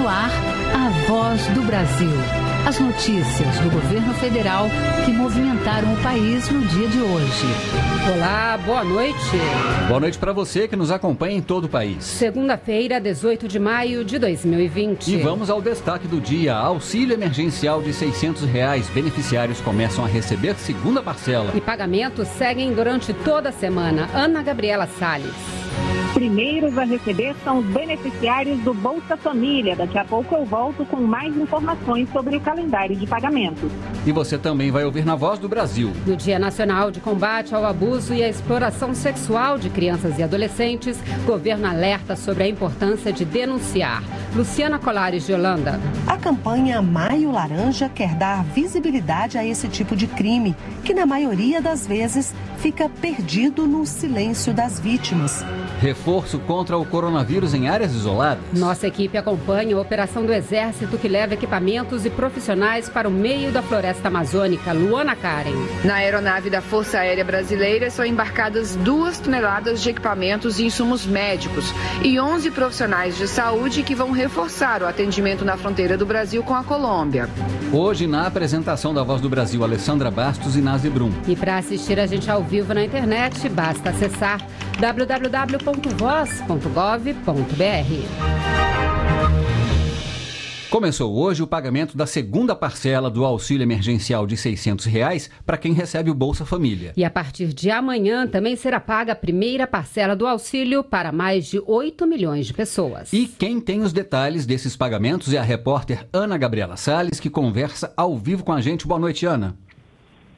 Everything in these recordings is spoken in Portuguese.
no ar a voz do Brasil. As notícias do governo federal que movimentaram o país no dia de hoje. Olá, boa noite. Boa noite para você que nos acompanha em todo o país. Segunda-feira, 18 de maio de 2020. E vamos ao destaque do dia. Auxílio emergencial de 600 reais. Beneficiários começam a receber segunda parcela. E pagamentos seguem durante toda a semana. Ana Gabriela Salles primeiros a receber são os beneficiários do Bolsa Família. Daqui a pouco eu volto com mais informações sobre o calendário de pagamentos. E você também vai ouvir na Voz do Brasil. No Dia Nacional de Combate ao Abuso e à Exploração Sexual de Crianças e Adolescentes, governo alerta sobre a importância de denunciar. Luciana Colares de Holanda. A campanha Maio Laranja quer dar visibilidade a esse tipo de crime, que na maioria das vezes fica perdido no silêncio das vítimas. Reforço contra o coronavírus em áreas isoladas. Nossa equipe acompanha a operação do Exército que leva equipamentos e profissionais para o meio da floresta amazônica. Luana Karen. Na aeronave da Força Aérea Brasileira são embarcadas duas toneladas de equipamentos e insumos médicos e 11 profissionais de saúde que vão reforçar o atendimento na fronteira do Brasil com a Colômbia. Hoje, na apresentação da Voz do Brasil, Alessandra Bastos e Nazi Brum. E para assistir a gente ao vivo na internet, basta acessar www.voz.gov.br. Começou hoje o pagamento da segunda parcela do auxílio emergencial de 600 reais para quem recebe o Bolsa Família. E a partir de amanhã também será paga a primeira parcela do auxílio para mais de 8 milhões de pessoas. E quem tem os detalhes desses pagamentos é a repórter Ana Gabriela Sales, que conversa ao vivo com a gente. Boa noite, Ana.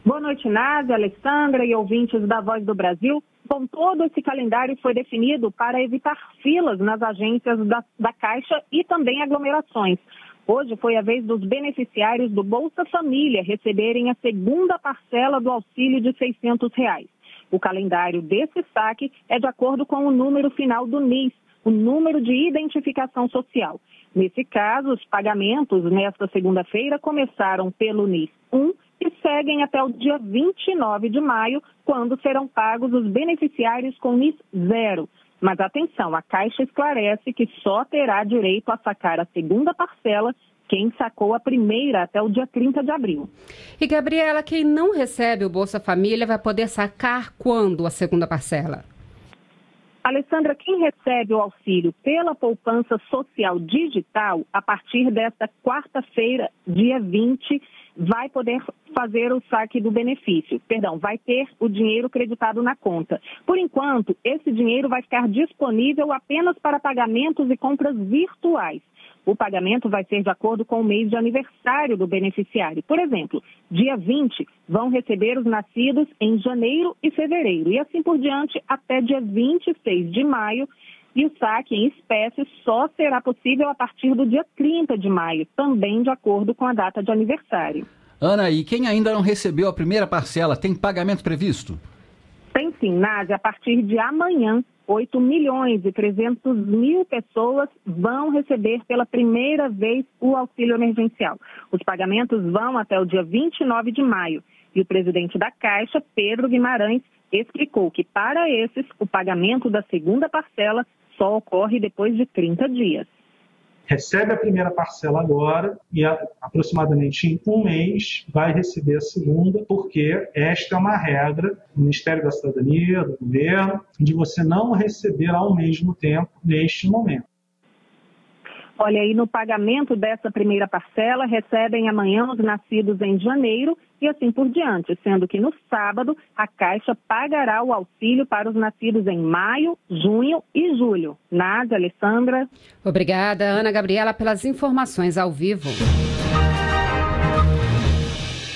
Boa noite, Nádia, Alessandra e ouvintes da Voz do Brasil. Bom, todo esse calendário foi definido para evitar filas nas agências da, da Caixa e também aglomerações. Hoje foi a vez dos beneficiários do Bolsa Família receberem a segunda parcela do auxílio de 600 reais. O calendário desse saque é de acordo com o número final do NIS, o número de identificação social. Nesse caso, os pagamentos nesta segunda-feira começaram pelo NIS 1 seguem até o dia 29 de maio, quando serão pagos os beneficiários com NIS zero. Mas atenção, a Caixa esclarece que só terá direito a sacar a segunda parcela quem sacou a primeira até o dia 30 de abril. E, Gabriela, quem não recebe o Bolsa Família vai poder sacar quando a segunda parcela? Alessandra, quem recebe o auxílio pela poupança social digital, a partir desta quarta-feira, dia 20, vai poder fazer o saque do benefício. Perdão, vai ter o dinheiro creditado na conta. Por enquanto, esse dinheiro vai ficar disponível apenas para pagamentos e compras virtuais. O pagamento vai ser de acordo com o mês de aniversário do beneficiário. Por exemplo, dia 20 vão receber os nascidos em janeiro e fevereiro, e assim por diante até dia 26 de maio. E o saque em espécie só será possível a partir do dia 30 de maio, também de acordo com a data de aniversário. Ana, e quem ainda não recebeu a primeira parcela, tem pagamento previsto? Tem sim, Nádia. A partir de amanhã, 8 milhões e 300 mil pessoas vão receber pela primeira vez o auxílio emergencial. Os pagamentos vão até o dia 29 de maio. E o presidente da Caixa, Pedro Guimarães, explicou que para esses o pagamento da segunda parcela só ocorre depois de 30 dias. Recebe a primeira parcela agora e aproximadamente em um mês vai receber a segunda, porque esta é uma regra do Ministério da Cidadania, do governo, de você não receber ao mesmo tempo neste momento. Olha, aí no pagamento dessa primeira parcela, recebem amanhã os nascidos em janeiro e assim por diante, sendo que no sábado a Caixa pagará o auxílio para os nascidos em maio, junho e julho. Nádia, Alessandra. Obrigada, Ana Gabriela, pelas informações ao vivo.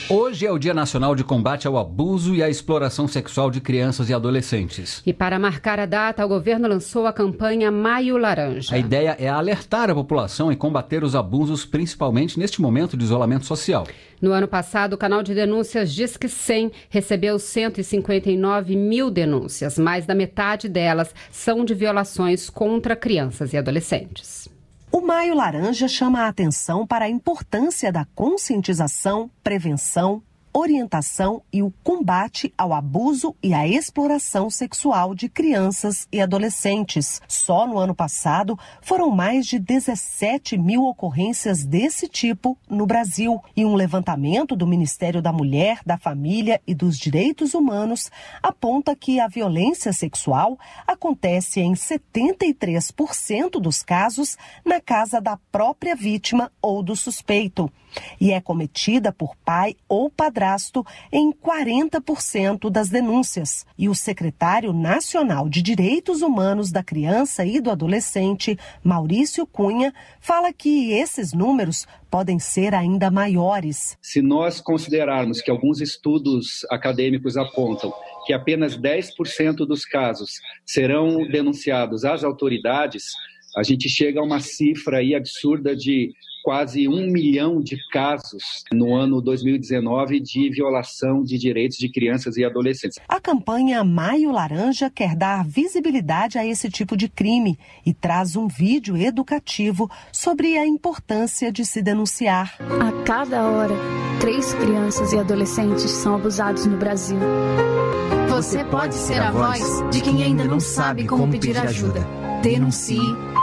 Hoje é o Dia Nacional de Combate ao Abuso e à Exploração Sexual de Crianças e Adolescentes. E para marcar a data, o governo lançou a campanha Maio Laranja. A ideia é alertar a população e combater os abusos, principalmente neste momento de isolamento social. No ano passado, o canal de denúncias Disque 100 recebeu 159 mil denúncias. Mais da metade delas são de violações contra crianças e adolescentes. O Maio Laranja chama a atenção para a importância da conscientização, prevenção, orientação e o combate ao abuso e à exploração sexual de crianças e adolescentes. Só no ano passado foram mais de 17 mil ocorrências desse tipo no Brasil. E um levantamento do Ministério da Mulher, da Família e dos Direitos Humanos aponta que a violência sexual acontece em 73% dos casos na casa da própria vítima ou do suspeito e é cometida por pai ou padrasto em 40% das denúncias. E o secretário nacional de Direitos Humanos da Criança e do Adolescente, Maurício Cunha, fala que esses números podem ser ainda maiores. Se nós considerarmos que alguns estudos acadêmicos apontam que apenas 10% dos casos serão denunciados às autoridades, a gente chega a uma cifra aí absurda de quase um milhão de casos no ano 2019 de violação de direitos de crianças e adolescentes. A campanha Maio Laranja quer dar visibilidade a esse tipo de crime e traz um vídeo educativo sobre a importância de se denunciar. A cada hora, três crianças e adolescentes são abusados no Brasil. Você pode ser a voz de quem ainda não sabe como pedir ajuda. Denuncie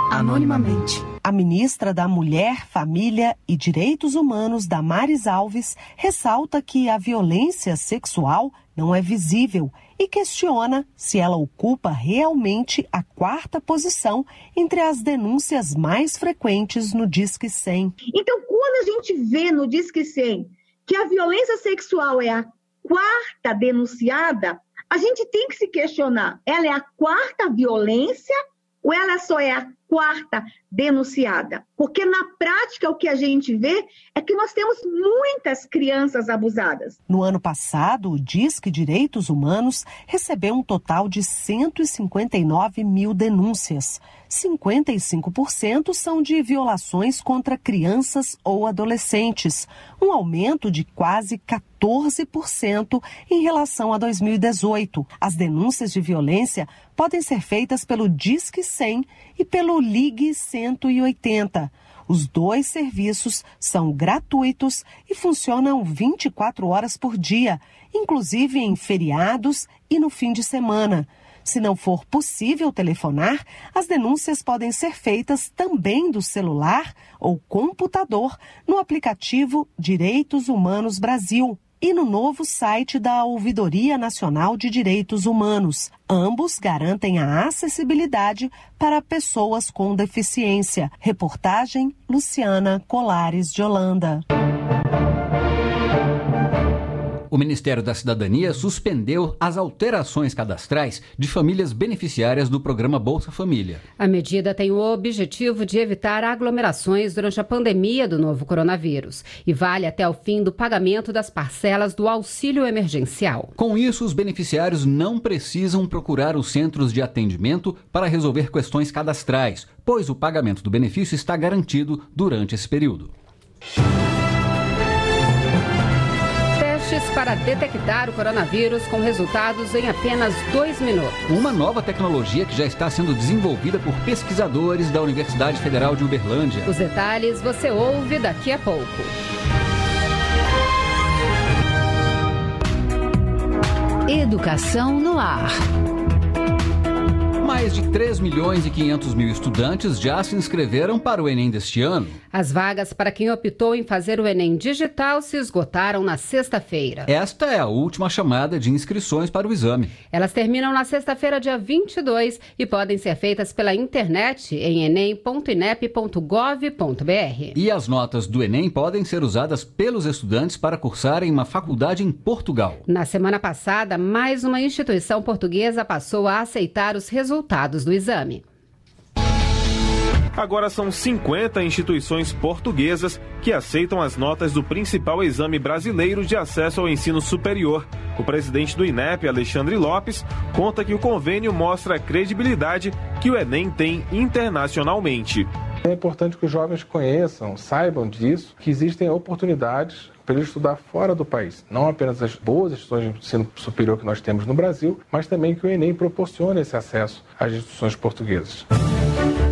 anonimamente. A ministra da Mulher, Família e Direitos Humanos, Damares Alves, ressalta que a violência sexual não é visível e questiona se ela ocupa realmente a quarta posição entre as denúncias mais frequentes no Disque 100. Então, quando a gente vê no Disque 100 que a violência sexual é a quarta denunciada, a gente tem que se questionar: ela é a quarta violência ou ela só é a quarta denunciada? Porque na prática o que a gente vê é que nós temos muitas crianças abusadas. No ano passado, o Disque Direitos Humanos recebeu um total de 159 mil denúncias. 55% são de violações contra crianças ou adolescentes, um aumento de quase 14% em relação a 2018. As denúncias de violência podem ser feitas pelo Disque 100 e pelo Ligue 180. Os dois serviços são gratuitos e funcionam 24 horas por dia, inclusive em feriados e no fim de semana. Se não for possível telefonar, as denúncias podem ser feitas também do celular ou computador no aplicativo Direitos Humanos Brasil e no novo site da Ouvidoria Nacional de Direitos Humanos. Ambos garantem a acessibilidade para pessoas com deficiência. Reportagem Luciana Colares de Holanda o Ministério da Cidadania suspendeu as alterações cadastrais de famílias beneficiárias do programa Bolsa Família. A medida tem o objetivo de evitar aglomerações durante a pandemia do novo coronavírus e vale até o fim do pagamento das parcelas do auxílio emergencial. Com isso, os beneficiários não precisam procurar os centros de atendimento para resolver questões cadastrais, pois o pagamento do benefício está garantido durante esse período testes para detectar o coronavírus com resultados em apenas dois minutos. Uma nova tecnologia que já está sendo desenvolvida por pesquisadores da Universidade Federal de Uberlândia. Os detalhes você ouve daqui a pouco. Educação no ar. Mais de 3 milhões e 500 mil estudantes já se inscreveram para o Enem deste ano. As vagas para quem optou em fazer o Enem digital se esgotaram na sexta-feira. Esta é a última chamada de inscrições para o exame. Elas terminam na sexta-feira, dia 22, e podem ser feitas pela internet em enem.inep.gov.br. E as notas do Enem podem ser usadas pelos estudantes para cursarem uma faculdade em Portugal. Na semana passada, mais uma instituição portuguesa passou a aceitar os resultados do exame. Agora são 50 instituições portuguesas que aceitam as notas do principal exame brasileiro de acesso ao ensino superior. O presidente do INEP, Alexandre Lopes, conta que o convênio mostra a credibilidade que o Enem tem internacionalmente. É importante que os jovens conheçam, saibam disso, que existem oportunidades para ele estudar fora do país. Não apenas as boas instituições de ensino superior que nós temos no Brasil, mas também que o Enem proporciona esse acesso às instituições portuguesas.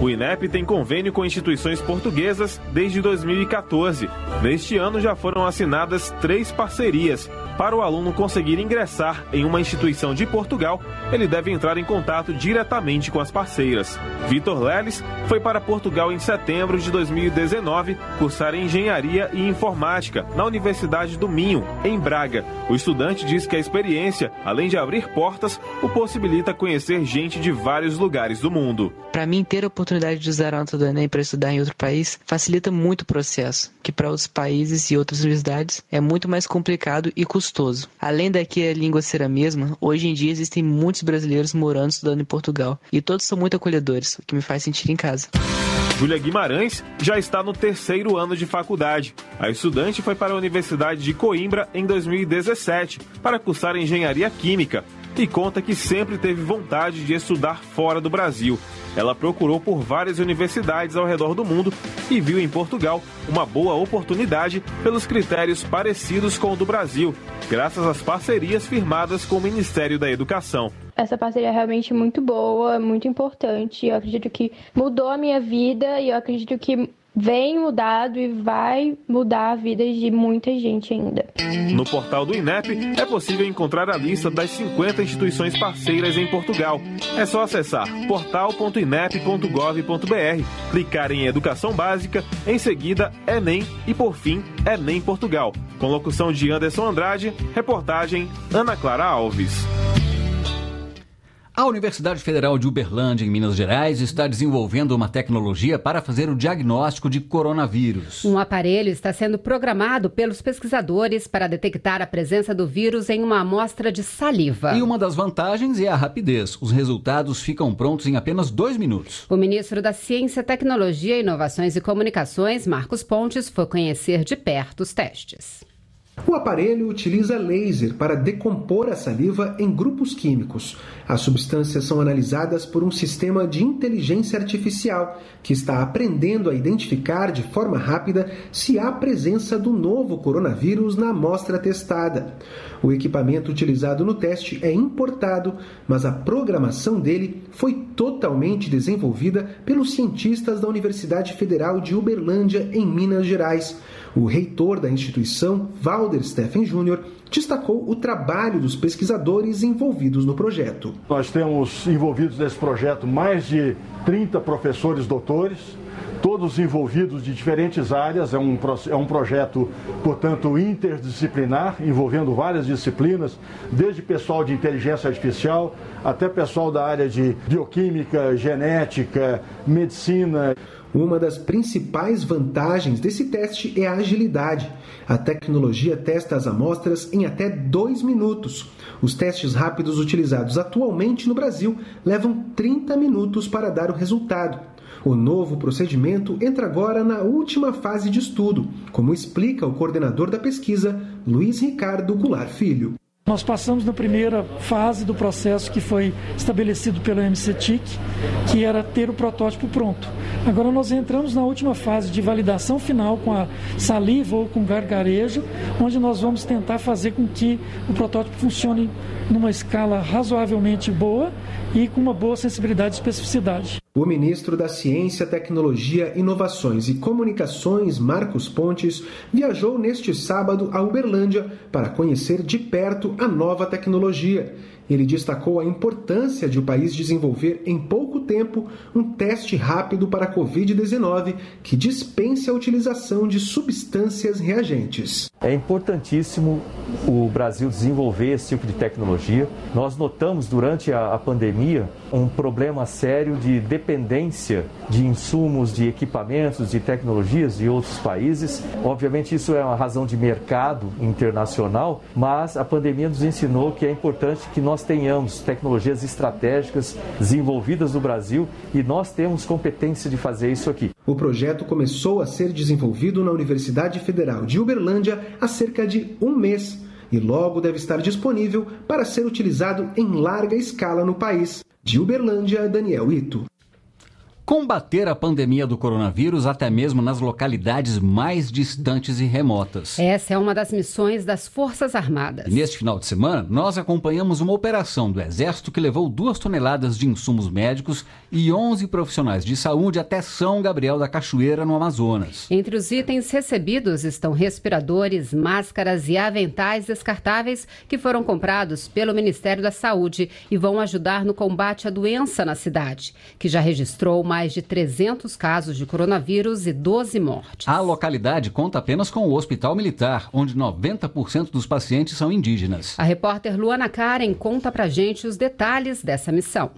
O INEP tem convênio com instituições portuguesas desde 2014. Neste ano já foram assinadas três parcerias. Para o aluno conseguir ingressar em uma instituição de Portugal, ele deve entrar em contato diretamente com as parceiras. Vitor Leles foi para Portugal em setembro de 2019 cursar engenharia e informática na Universidade do Minho, em Braga. O estudante diz que a experiência, além de abrir portas, o possibilita conhecer gente de vários lugares do mundo. Para mim, ter a oportunidade de usar a nota do Enem para estudar em outro país facilita muito o processo, que para outros países e outras universidades é muito mais complicado e custoso. Além daqui a língua ser a mesma, hoje em dia existem muitos brasileiros morando e estudando em Portugal, e todos são muito acolhedores, o que me faz sentir em casa. Júlia Guimarães já está no terceiro ano de faculdade. A estudante foi para a Universidade de Coimbra em 2017 para cursar engenharia química e conta que sempre teve vontade de estudar fora do Brasil. Ela procurou por várias universidades ao redor do mundo e viu em Portugal uma boa oportunidade pelos critérios parecidos com o do Brasil, graças às parcerias firmadas com o Ministério da Educação. Essa parceria é realmente muito boa, muito importante. Eu acredito que mudou a minha vida e eu acredito que vem mudado e vai mudar a vida de muita gente ainda. No portal do INEP é possível encontrar a lista das 50 instituições parceiras em Portugal. É só acessar portal.inep.gov.br, clicar em Educação Básica, em seguida Enem e por fim Enem Portugal. Com locução de Anderson Andrade, reportagem Ana Clara Alves. A Universidade Federal de Uberlândia, em Minas Gerais, está desenvolvendo uma tecnologia para fazer o diagnóstico de coronavírus. Um aparelho está sendo programado pelos pesquisadores para detectar a presença do vírus em uma amostra de saliva. E uma das vantagens é a rapidez. Os resultados ficam prontos em apenas dois minutos. O ministro da Ciência, Tecnologia, Inovações e Comunicações, Marcos Pontes, foi conhecer de perto os testes. O aparelho utiliza laser para decompor a saliva em grupos químicos. As substâncias são analisadas por um sistema de inteligência artificial que está aprendendo a identificar de forma rápida se há presença do novo coronavírus na amostra testada. O equipamento utilizado no teste é importado, mas a programação dele foi totalmente desenvolvida pelos cientistas da Universidade Federal de Uberlândia, em Minas Gerais. O reitor da instituição, Valder Steffen Jr., destacou o trabalho dos pesquisadores envolvidos no projeto. Nós temos envolvidos nesse projeto mais de 30 professores doutores, todos envolvidos de diferentes áreas. É um, é um projeto, portanto, interdisciplinar, envolvendo várias disciplinas, desde pessoal de inteligência artificial até pessoal da área de bioquímica, genética, medicina. Uma das principais vantagens desse teste é a agilidade. A tecnologia testa as amostras em até dois minutos. Os testes rápidos utilizados atualmente no Brasil levam 30 minutos para dar o resultado. O novo procedimento entra agora na última fase de estudo, como explica o coordenador da pesquisa, Luiz Ricardo Goulart Filho. Nós passamos na primeira fase do processo que foi estabelecido pelo MCTIC, que era ter o protótipo pronto. Agora nós entramos na última fase de validação final com a saliva ou com gargarejo, onde nós vamos tentar fazer com que o protótipo funcione numa escala razoavelmente boa e com uma boa sensibilidade e especificidade. O ministro da Ciência, Tecnologia, Inovações e Comunicações, Marcos Pontes, viajou neste sábado a Uberlândia para conhecer de perto a nova tecnologia ele destacou a importância de o país desenvolver em pouco tempo um teste rápido para a Covid-19 que dispense a utilização de substâncias reagentes. É importantíssimo o Brasil desenvolver esse tipo de tecnologia. Nós notamos durante a, a pandemia um problema sério de dependência de insumos, de equipamentos, de tecnologias de outros países. Obviamente, isso é uma razão de mercado internacional, mas a pandemia nos ensinou que é importante que nós tenhamos tecnologias estratégicas desenvolvidas no Brasil e nós temos competência de fazer isso aqui. O projeto começou a ser desenvolvido na Universidade Federal de Uberlândia há cerca de um mês e logo deve estar disponível para ser utilizado em larga escala no país. De Uberlândia, Daniel Ito. Combater a pandemia do coronavírus até mesmo nas localidades mais distantes e remotas. Essa é uma das missões das Forças Armadas. E neste final de semana, nós acompanhamos uma operação do Exército que levou duas toneladas de insumos médicos e 11 profissionais de saúde até São Gabriel da Cachoeira, no Amazonas. Entre os itens recebidos estão respiradores, máscaras e aventais descartáveis que foram comprados pelo Ministério da Saúde e vão ajudar no combate à doença na cidade, que já registrou mais de 300 casos de coronavírus e 12 mortes. A localidade conta apenas com o Hospital Militar, onde 90% dos pacientes são indígenas. A repórter Luana Karen conta pra gente os detalhes dessa missão.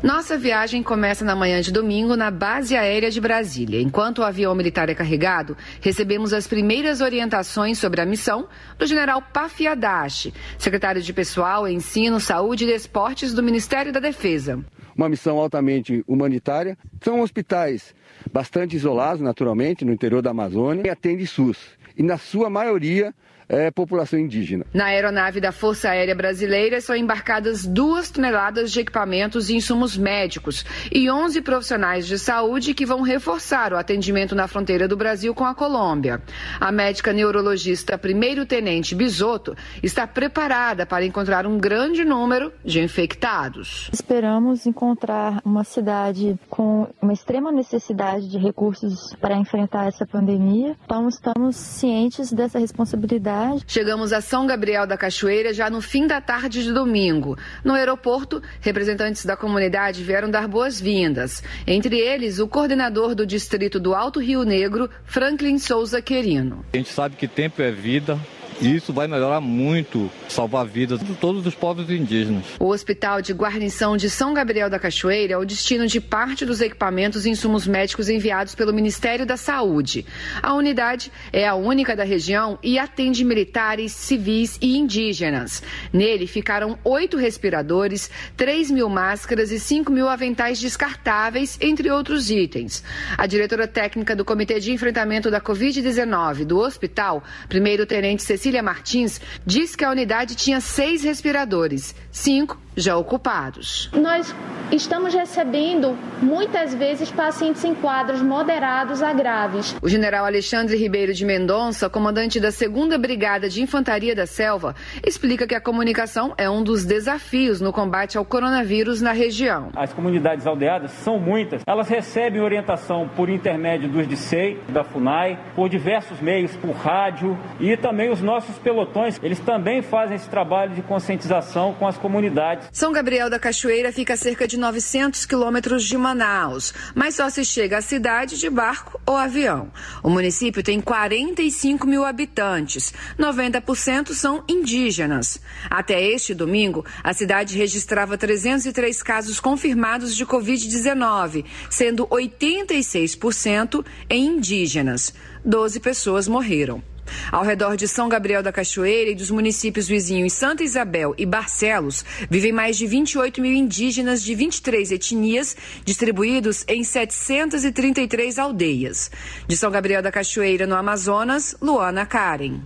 Nossa viagem começa na manhã de domingo na base aérea de Brasília. Enquanto o avião militar é carregado, recebemos as primeiras orientações sobre a missão do general Pafi Adachi, secretário de Pessoal, Ensino, Saúde e Esportes do Ministério da Defesa. Uma missão altamente humanitária. São hospitais bastante isolados, naturalmente, no interior da Amazônia, e atende SUS. E na sua maioria é, população indígena. Na aeronave da Força Aérea Brasileira são embarcadas duas toneladas de equipamentos e insumos médicos e 11 profissionais de saúde que vão reforçar o atendimento na fronteira do Brasil com a Colômbia. A médica neurologista primeiro-tenente Bisotto está preparada para encontrar um grande número de infectados. Esperamos encontrar uma cidade com uma extrema necessidade de recursos para enfrentar essa pandemia. Então estamos cientes dessa responsabilidade Chegamos a São Gabriel da Cachoeira já no fim da tarde de domingo. No aeroporto, representantes da comunidade vieram dar boas-vindas. Entre eles, o coordenador do distrito do Alto Rio Negro, Franklin Souza Querino. A gente sabe que tempo é vida, e isso vai melhorar muito, salvar vidas de todos os povos indígenas. O Hospital de Guarnição de São Gabriel da Cachoeira é o destino de parte dos equipamentos e insumos médicos enviados pelo Ministério da Saúde. A unidade é a única da região e atende militares, civis e indígenas. Nele ficaram oito respiradores, 3 mil máscaras e 5 mil aventais descartáveis, entre outros itens. A diretora técnica do Comitê de Enfrentamento da Covid-19 do hospital, primeiro-tenente Cecília Cecília Martins, diz que a unidade tinha seis respiradores, cinco já ocupados. Nós estamos recebendo muitas vezes pacientes em quadros moderados a graves. O general Alexandre Ribeiro de Mendonça, comandante da 2 Brigada de Infantaria da Selva, explica que a comunicação é um dos desafios no combate ao coronavírus na região. As comunidades aldeadas são muitas. Elas recebem orientação por intermédio dos DICEI, da FUNAI, por diversos meios, por rádio e também os nossos pelotões, eles também fazem esse trabalho de conscientização com as comunidades são Gabriel da Cachoeira fica a cerca de 900 quilômetros de Manaus, mas só se chega à cidade de barco ou avião. O município tem 45 mil habitantes, 90% são indígenas. Até este domingo, a cidade registrava 303 casos confirmados de Covid-19, sendo 86% em indígenas. 12 pessoas morreram. Ao redor de São Gabriel da Cachoeira e dos municípios vizinhos Santa Isabel e Barcelos, vivem mais de 28 mil indígenas de 23 etnias, distribuídos em 733 aldeias. De São Gabriel da Cachoeira, no Amazonas, Luana Karen.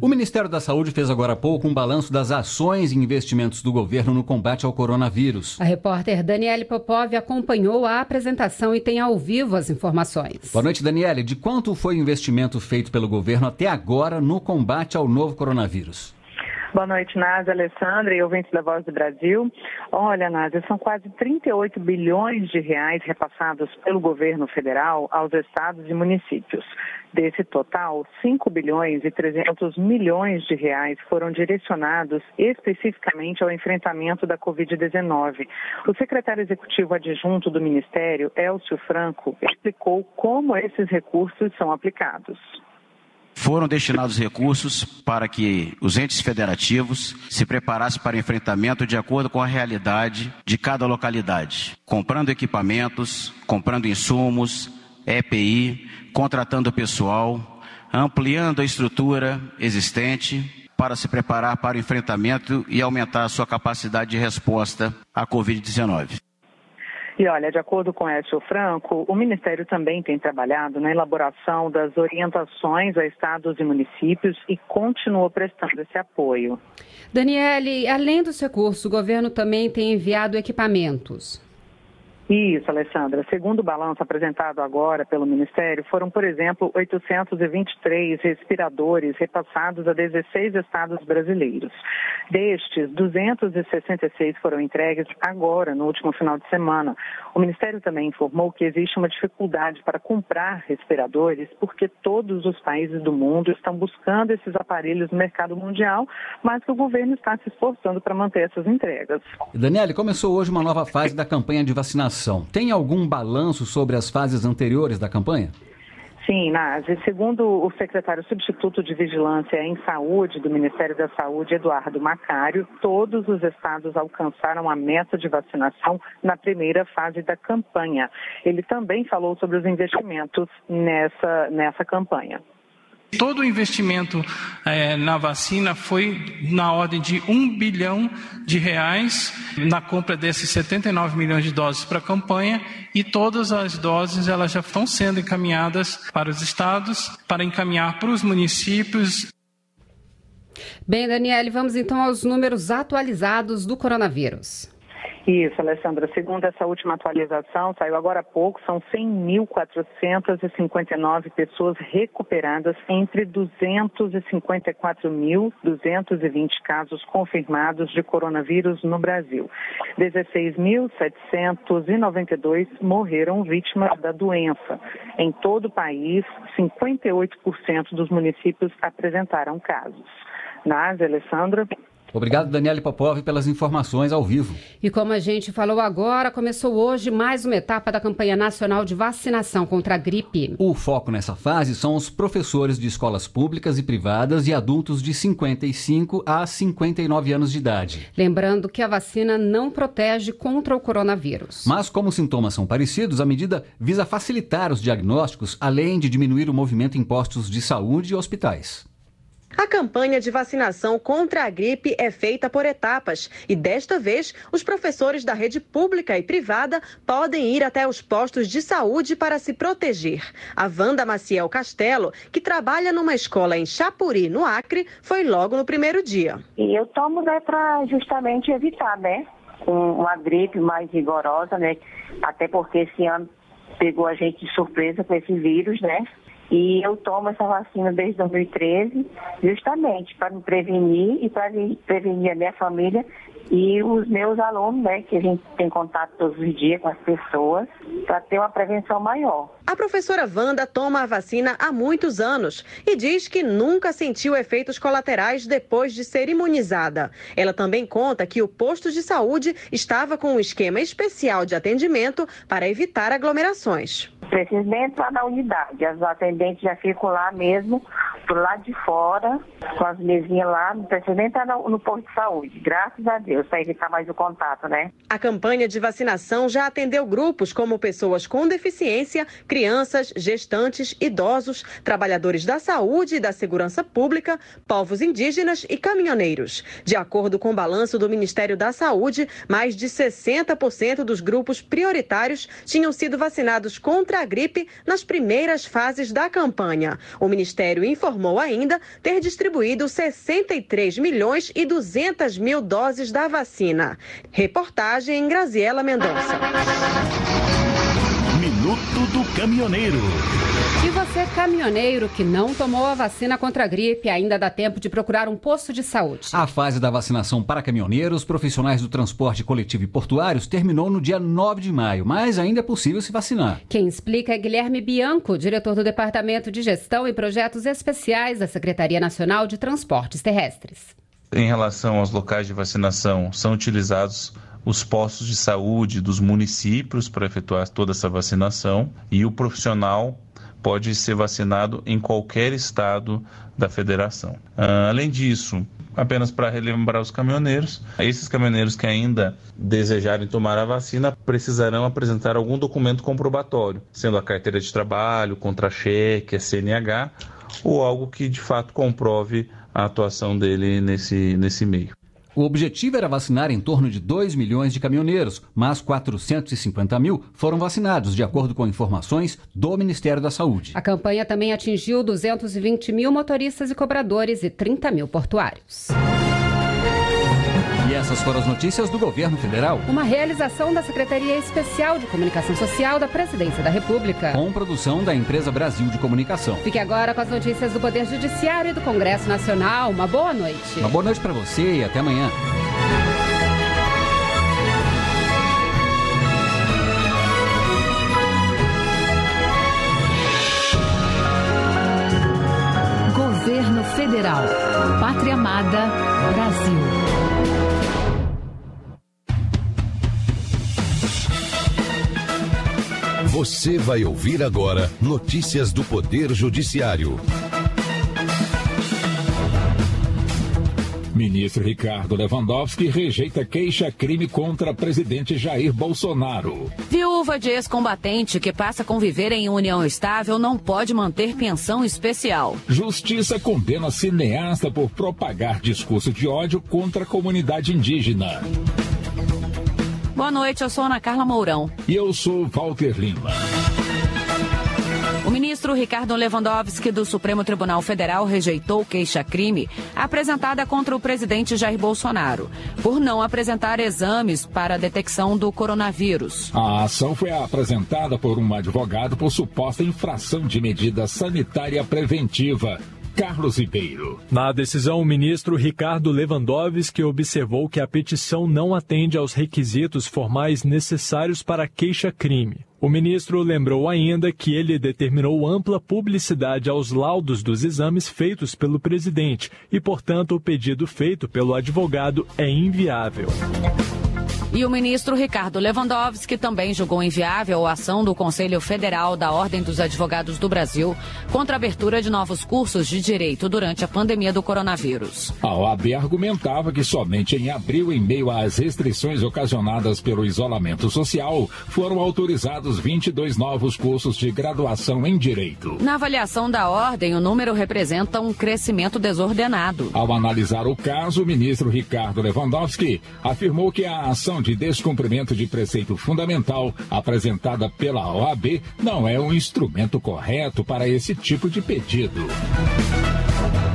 O Ministério da Saúde fez agora há pouco um balanço das ações e investimentos do governo no combate ao coronavírus. A repórter Daniele Popov acompanhou a apresentação e tem ao vivo as informações. Boa noite, Daniele. De quanto foi o investimento feito pelo governo até agora no combate ao novo coronavírus? Boa noite, Nádia, Alessandra e ouvintes da Voz do Brasil. Olha, Nádia, são quase 38 bilhões de reais repassados pelo governo federal aos estados e municípios. Desse total, 5 bilhões e 300 milhões de reais foram direcionados especificamente ao enfrentamento da Covid-19. O secretário executivo adjunto do Ministério, Elcio Franco, explicou como esses recursos são aplicados. Foram destinados recursos para que os entes federativos se preparassem para enfrentamento de acordo com a realidade de cada localidade, comprando equipamentos, comprando insumos, EPI, contratando pessoal, ampliando a estrutura existente para se preparar para o enfrentamento e aumentar a sua capacidade de resposta à Covid-19. E olha, de acordo com Écio Franco, o Ministério também tem trabalhado na elaboração das orientações a estados e municípios e continua prestando esse apoio. Daniele, além dos recursos, o governo também tem enviado equipamentos. Isso, Alessandra. Segundo o balanço apresentado agora pelo Ministério, foram, por exemplo, 823 respiradores repassados a 16 estados brasileiros. Destes, 266 foram entregues agora, no último final de semana. O Ministério também informou que existe uma dificuldade para comprar respiradores porque todos os países do mundo estão buscando esses aparelhos no mercado mundial, mas que o governo está se esforçando para manter essas entregas. Daniele, começou hoje uma nova fase da campanha de vacinação. Tem algum balanço sobre as fases anteriores da campanha? Sim, Nazi. Segundo o secretário substituto de Vigilância em Saúde do Ministério da Saúde, Eduardo Macário, todos os estados alcançaram a meta de vacinação na primeira fase da campanha. Ele também falou sobre os investimentos nessa, nessa campanha. Todo o investimento é, na vacina foi na ordem de um bilhão de reais na compra desses 79 milhões de doses para a campanha e todas as doses elas já estão sendo encaminhadas para os estados, para encaminhar para os municípios. Bem, Daniele, vamos então aos números atualizados do coronavírus. Isso, Alessandra. Segundo essa última atualização, saiu agora há pouco, são 100.459 pessoas recuperadas entre 254.220 casos confirmados de coronavírus no Brasil. 16.792 morreram vítimas da doença. Em todo o país, 58% dos municípios apresentaram casos. Násia, Alessandra. Obrigado, Daniele Popov, pelas informações ao vivo. E como a gente falou agora, começou hoje mais uma etapa da campanha nacional de vacinação contra a gripe. O foco nessa fase são os professores de escolas públicas e privadas e adultos de 55 a 59 anos de idade. Lembrando que a vacina não protege contra o coronavírus. Mas, como os sintomas são parecidos, a medida visa facilitar os diagnósticos, além de diminuir o movimento em postos de saúde e hospitais. A campanha de vacinação contra a gripe é feita por etapas e desta vez os professores da rede pública e privada podem ir até os postos de saúde para se proteger. A Wanda Maciel Castelo, que trabalha numa escola em Chapuri, no Acre, foi logo no primeiro dia. E eu tomo né, para justamente evitar, né? Uma gripe mais rigorosa, né? Até porque esse ano pegou a gente de surpresa com esse vírus, né? E eu tomo essa vacina desde 2013, justamente para me prevenir e para prevenir a minha família e os meus alunos, né, que a gente tem contato todos os dias com as pessoas, para ter uma prevenção maior. A professora Wanda toma a vacina há muitos anos e diz que nunca sentiu efeitos colaterais depois de ser imunizada. Ela também conta que o posto de saúde estava com um esquema especial de atendimento para evitar aglomerações. Preciso nem entrar na unidade, as atendentes já ficam lá mesmo, pro lado de fora, com as mesinhas lá, não precisa nem no, no posto de saúde, graças a Deus, para evitar mais o contato, né? A campanha de vacinação já atendeu grupos como pessoas com deficiência, crianças, gestantes, idosos, trabalhadores da saúde e da segurança pública, povos indígenas e caminhoneiros. De acordo com o balanço do Ministério da Saúde, mais de 60% dos grupos prioritários tinham sido vacinados contra a gripe nas primeiras fases da campanha. O Ministério informou ainda ter distribuído 63 milhões e 200 mil doses da vacina. Reportagem em Graziela Mendonça. Minuto do Caminhoneiro. E você, caminhoneiro que não tomou a vacina contra a gripe, ainda dá tempo de procurar um posto de saúde. A fase da vacinação para caminhoneiros, profissionais do transporte coletivo e portuários terminou no dia 9 de maio, mas ainda é possível se vacinar. Quem explica é Guilherme Bianco, diretor do Departamento de Gestão e Projetos Especiais da Secretaria Nacional de Transportes Terrestres. Em relação aos locais de vacinação, são utilizados os postos de saúde dos municípios para efetuar toda essa vacinação e o profissional pode ser vacinado em qualquer estado da federação. Uh, além disso, apenas para relembrar os caminhoneiros, esses caminhoneiros que ainda desejarem tomar a vacina precisarão apresentar algum documento comprobatório, sendo a carteira de trabalho, contra-cheque, a CNH ou algo que de fato comprove a atuação dele nesse, nesse meio. O objetivo era vacinar em torno de 2 milhões de caminhoneiros, mas 450 mil foram vacinados, de acordo com informações do Ministério da Saúde. A campanha também atingiu 220 mil motoristas e cobradores e 30 mil portuários. Essas foram as notícias do governo federal. Uma realização da Secretaria Especial de Comunicação Social da Presidência da República. Com produção da Empresa Brasil de Comunicação. Fique agora com as notícias do Poder Judiciário e do Congresso Nacional. Uma boa noite. Uma boa noite para você e até amanhã. Governo Federal. Pátria Amada. Brasil. Você vai ouvir agora notícias do Poder Judiciário. Ministro Ricardo Lewandowski rejeita queixa-crime contra presidente Jair Bolsonaro. Viúva de ex-combatente que passa a conviver em união estável não pode manter pensão especial. Justiça condena cineasta por propagar discurso de ódio contra a comunidade indígena. Boa noite, eu sou Ana Carla Mourão. E eu sou Walter Lima. O ministro Ricardo Lewandowski do Supremo Tribunal Federal rejeitou queixa-crime apresentada contra o presidente Jair Bolsonaro por não apresentar exames para a detecção do coronavírus. A ação foi apresentada por um advogado por suposta infração de medida sanitária preventiva. Carlos Ribeiro. Na decisão, o ministro Ricardo Lewandowski observou que a petição não atende aos requisitos formais necessários para queixa-crime. O ministro lembrou ainda que ele determinou ampla publicidade aos laudos dos exames feitos pelo presidente e, portanto, o pedido feito pelo advogado é inviável. E o ministro Ricardo Lewandowski também julgou inviável a ação do Conselho Federal da Ordem dos Advogados do Brasil contra a abertura de novos cursos de direito durante a pandemia do coronavírus. A OAB argumentava que somente em abril, em meio às restrições ocasionadas pelo isolamento social, foram autorizados 22 novos cursos de graduação em direito. Na avaliação da ordem, o número representa um crescimento desordenado. Ao analisar o caso, o ministro Ricardo Lewandowski afirmou que a ação de descumprimento de preceito fundamental apresentada pela OAB não é um instrumento correto para esse tipo de pedido.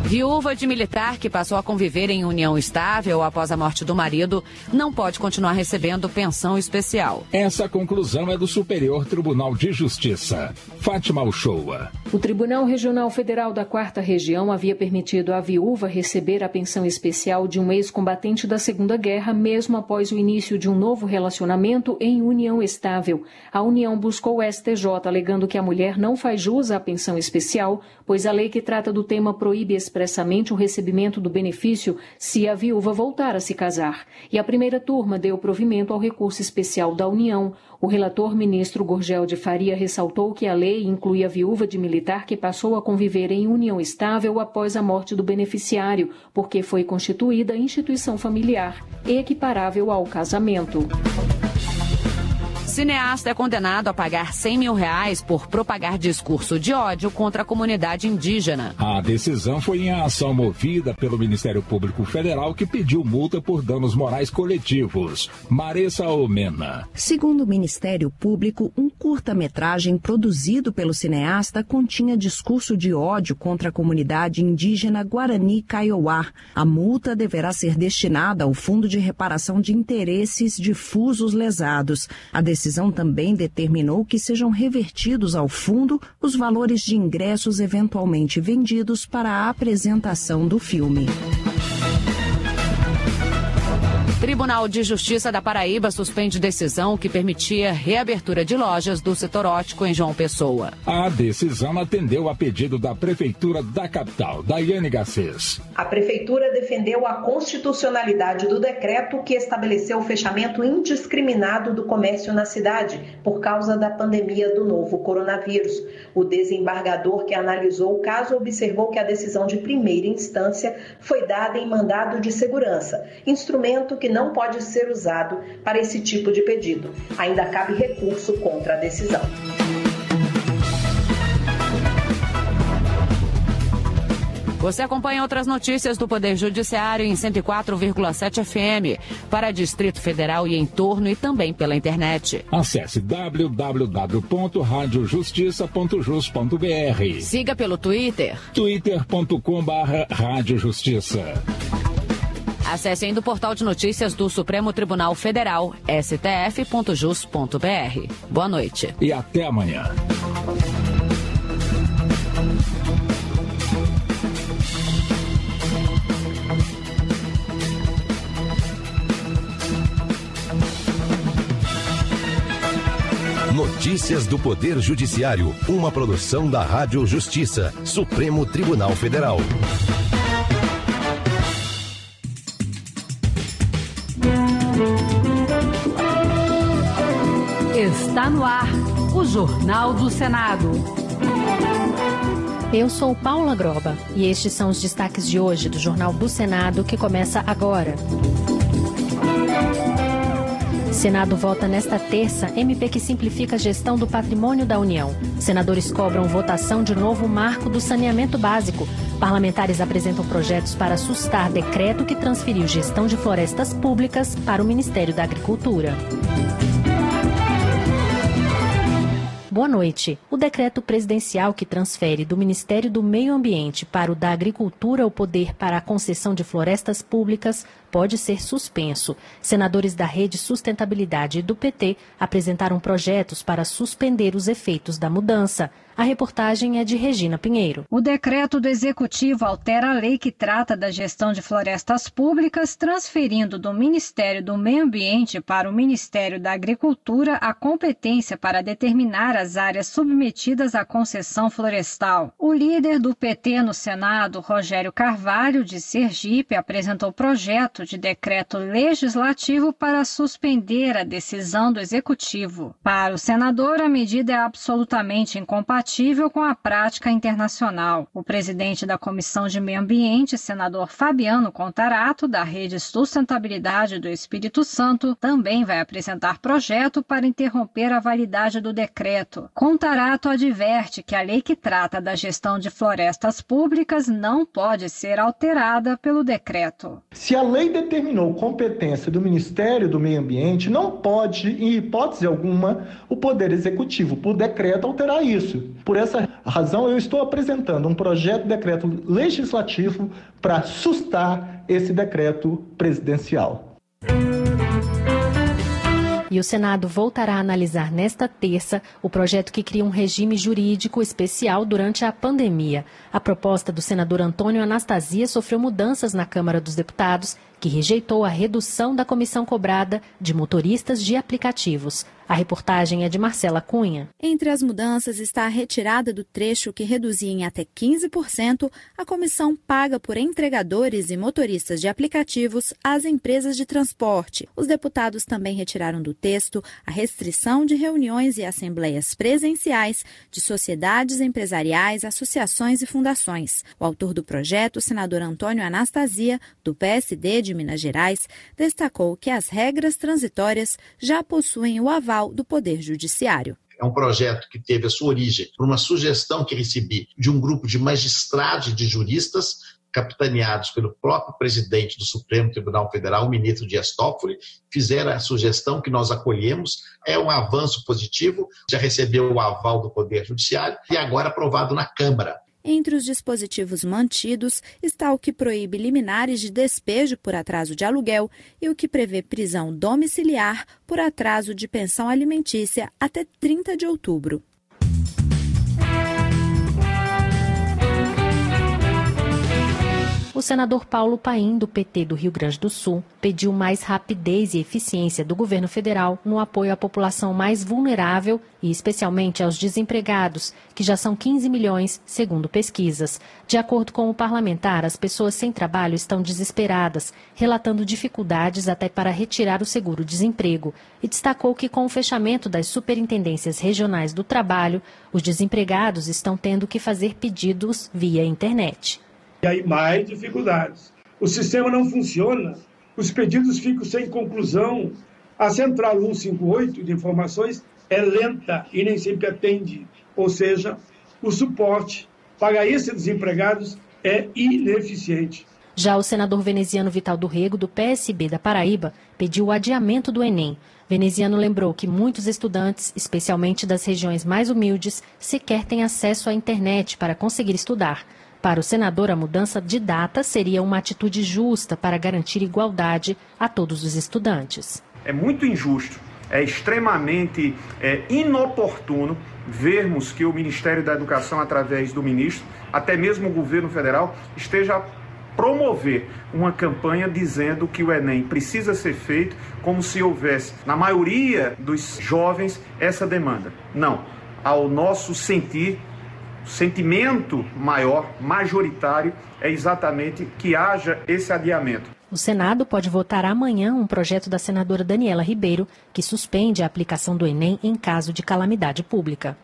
Viúva de militar que passou a conviver em união estável após a morte do marido não pode continuar recebendo pensão especial. Essa conclusão é do Superior Tribunal de Justiça. Fátima Uchoa. O Tribunal Regional Federal da Quarta Região havia permitido à viúva receber a pensão especial de um ex-combatente da Segunda Guerra, mesmo após o início de um novo relacionamento em união estável. A União buscou o STJ alegando que a mulher não faz jus à pensão especial, pois a lei que trata do tema proíbe expressamente o recebimento do benefício se a viúva voltar a se casar. E a primeira turma deu provimento ao recurso especial da União. O relator ministro Gorgel de Faria ressaltou que a lei inclui a viúva de militar que passou a conviver em união estável após a morte do beneficiário, porque foi constituída instituição familiar, equiparável ao casamento. Cineasta é condenado a pagar 100 mil reais por propagar discurso de ódio contra a comunidade indígena. A decisão foi em ação movida pelo Ministério Público Federal que pediu multa por danos morais coletivos. Maressa Omena. Segundo o Ministério Público, um curta-metragem produzido pelo cineasta continha discurso de ódio contra a comunidade indígena Guarani Kaiowá. A multa deverá ser destinada ao Fundo de Reparação de Interesses Difusos Lesados. A decisão também determinou que sejam revertidos ao fundo os valores de ingressos eventualmente vendidos para a apresentação do filme. Tribunal de Justiça da Paraíba suspende decisão que permitia reabertura de lojas do setor ótico em João Pessoa. A decisão atendeu a pedido da Prefeitura da capital, Daiane Garcês. A Prefeitura defendeu a constitucionalidade do decreto que estabeleceu o fechamento indiscriminado do comércio na cidade por causa da pandemia do novo coronavírus. O desembargador que analisou o caso observou que a decisão de primeira instância foi dada em mandado de segurança, instrumento que não pode ser usado para esse tipo de pedido. Ainda cabe recurso contra a decisão. Você acompanha outras notícias do Poder Judiciário em 104,7 FM para Distrito Federal e em torno e também pela internet. Acesse www.radiojustiça.jus.br. Siga pelo Twitter. twitter.com/radiojustiça. Acesse ainda o portal de notícias do Supremo Tribunal Federal, stf.jus.br. Boa noite. E até amanhã. Notícias do Poder Judiciário, uma produção da Rádio Justiça, Supremo Tribunal Federal. Está no ar o Jornal do Senado. Eu sou Paula Groba e estes são os destaques de hoje do Jornal do Senado que começa agora. Senado vota nesta terça MP que simplifica a gestão do patrimônio da União. Senadores cobram votação de novo marco do saneamento básico. Parlamentares apresentam projetos para sustar decreto que transferiu gestão de florestas públicas para o Ministério da Agricultura. Boa noite. O decreto presidencial que transfere do Ministério do Meio Ambiente para o da Agricultura o poder para a concessão de florestas públicas pode ser suspenso. Senadores da Rede Sustentabilidade e do PT apresentaram projetos para suspender os efeitos da mudança. A reportagem é de Regina Pinheiro. O decreto do Executivo altera a lei que trata da gestão de florestas públicas, transferindo do Ministério do Meio Ambiente para o Ministério da Agricultura a competência para determinar as áreas submetidas à concessão florestal. O líder do PT no Senado, Rogério Carvalho, de Sergipe, apresentou projeto de decreto legislativo para suspender a decisão do Executivo. Para o senador, a medida é absolutamente incompatível compatível com a prática internacional. O presidente da Comissão de Meio Ambiente, senador Fabiano Contarato, da Rede Sustentabilidade do Espírito Santo, também vai apresentar projeto para interromper a validade do decreto. Contarato adverte que a lei que trata da gestão de florestas públicas não pode ser alterada pelo decreto. Se a lei determinou competência do Ministério do Meio Ambiente, não pode, em hipótese alguma, o Poder Executivo, por decreto, alterar isso. Por essa razão, eu estou apresentando um projeto de decreto legislativo para sustar esse decreto presidencial. E o Senado voltará a analisar nesta terça o projeto que cria um regime jurídico especial durante a pandemia. A proposta do senador Antônio Anastasia sofreu mudanças na Câmara dos Deputados que rejeitou a redução da comissão cobrada de motoristas de aplicativos. A reportagem é de Marcela Cunha. Entre as mudanças está a retirada do trecho que reduzia em até 15% a comissão paga por entregadores e motoristas de aplicativos às empresas de transporte. Os deputados também retiraram do texto a restrição de reuniões e assembleias presenciais de sociedades empresariais, associações e fundações. O autor do projeto, o senador Antônio Anastasia, do PSD de Minas Gerais, destacou que as regras transitórias já possuem o aval do Poder Judiciário. É um projeto que teve a sua origem por uma sugestão que recebi de um grupo de magistrados e de juristas capitaneados pelo próprio presidente do Supremo Tribunal Federal, o ministro Dias Toffoli, fizeram a sugestão que nós acolhemos. É um avanço positivo, já recebeu o aval do Poder Judiciário e agora aprovado na Câmara. Entre os dispositivos mantidos está o que proíbe liminares de despejo por atraso de aluguel e o que prevê prisão domiciliar por atraso de pensão alimentícia até 30 de outubro. O senador Paulo Paim, do PT do Rio Grande do Sul, pediu mais rapidez e eficiência do governo federal no apoio à população mais vulnerável e especialmente aos desempregados, que já são 15 milhões, segundo pesquisas. De acordo com o parlamentar, as pessoas sem trabalho estão desesperadas, relatando dificuldades até para retirar o seguro-desemprego, e destacou que com o fechamento das superintendências regionais do trabalho, os desempregados estão tendo que fazer pedidos via internet. E aí mais dificuldades. O sistema não funciona, os pedidos ficam sem conclusão. A central 158 de informações é lenta e nem sempre atende. Ou seja, o suporte para esses desempregados é ineficiente. Já o senador veneziano Vital do Rego, do PSB da Paraíba, pediu o adiamento do Enem. Veneziano lembrou que muitos estudantes, especialmente das regiões mais humildes, sequer têm acesso à internet para conseguir estudar. Para o senador, a mudança de data seria uma atitude justa para garantir igualdade a todos os estudantes. É muito injusto, é extremamente é, inoportuno vermos que o Ministério da Educação, através do ministro, até mesmo o governo federal, esteja promover uma campanha dizendo que o Enem precisa ser feito como se houvesse, na maioria dos jovens, essa demanda. Não. Ao nosso sentir, sentimento maior, majoritário, é exatamente que haja esse adiamento. O Senado pode votar amanhã um projeto da senadora Daniela Ribeiro que suspende a aplicação do Enem em caso de calamidade pública.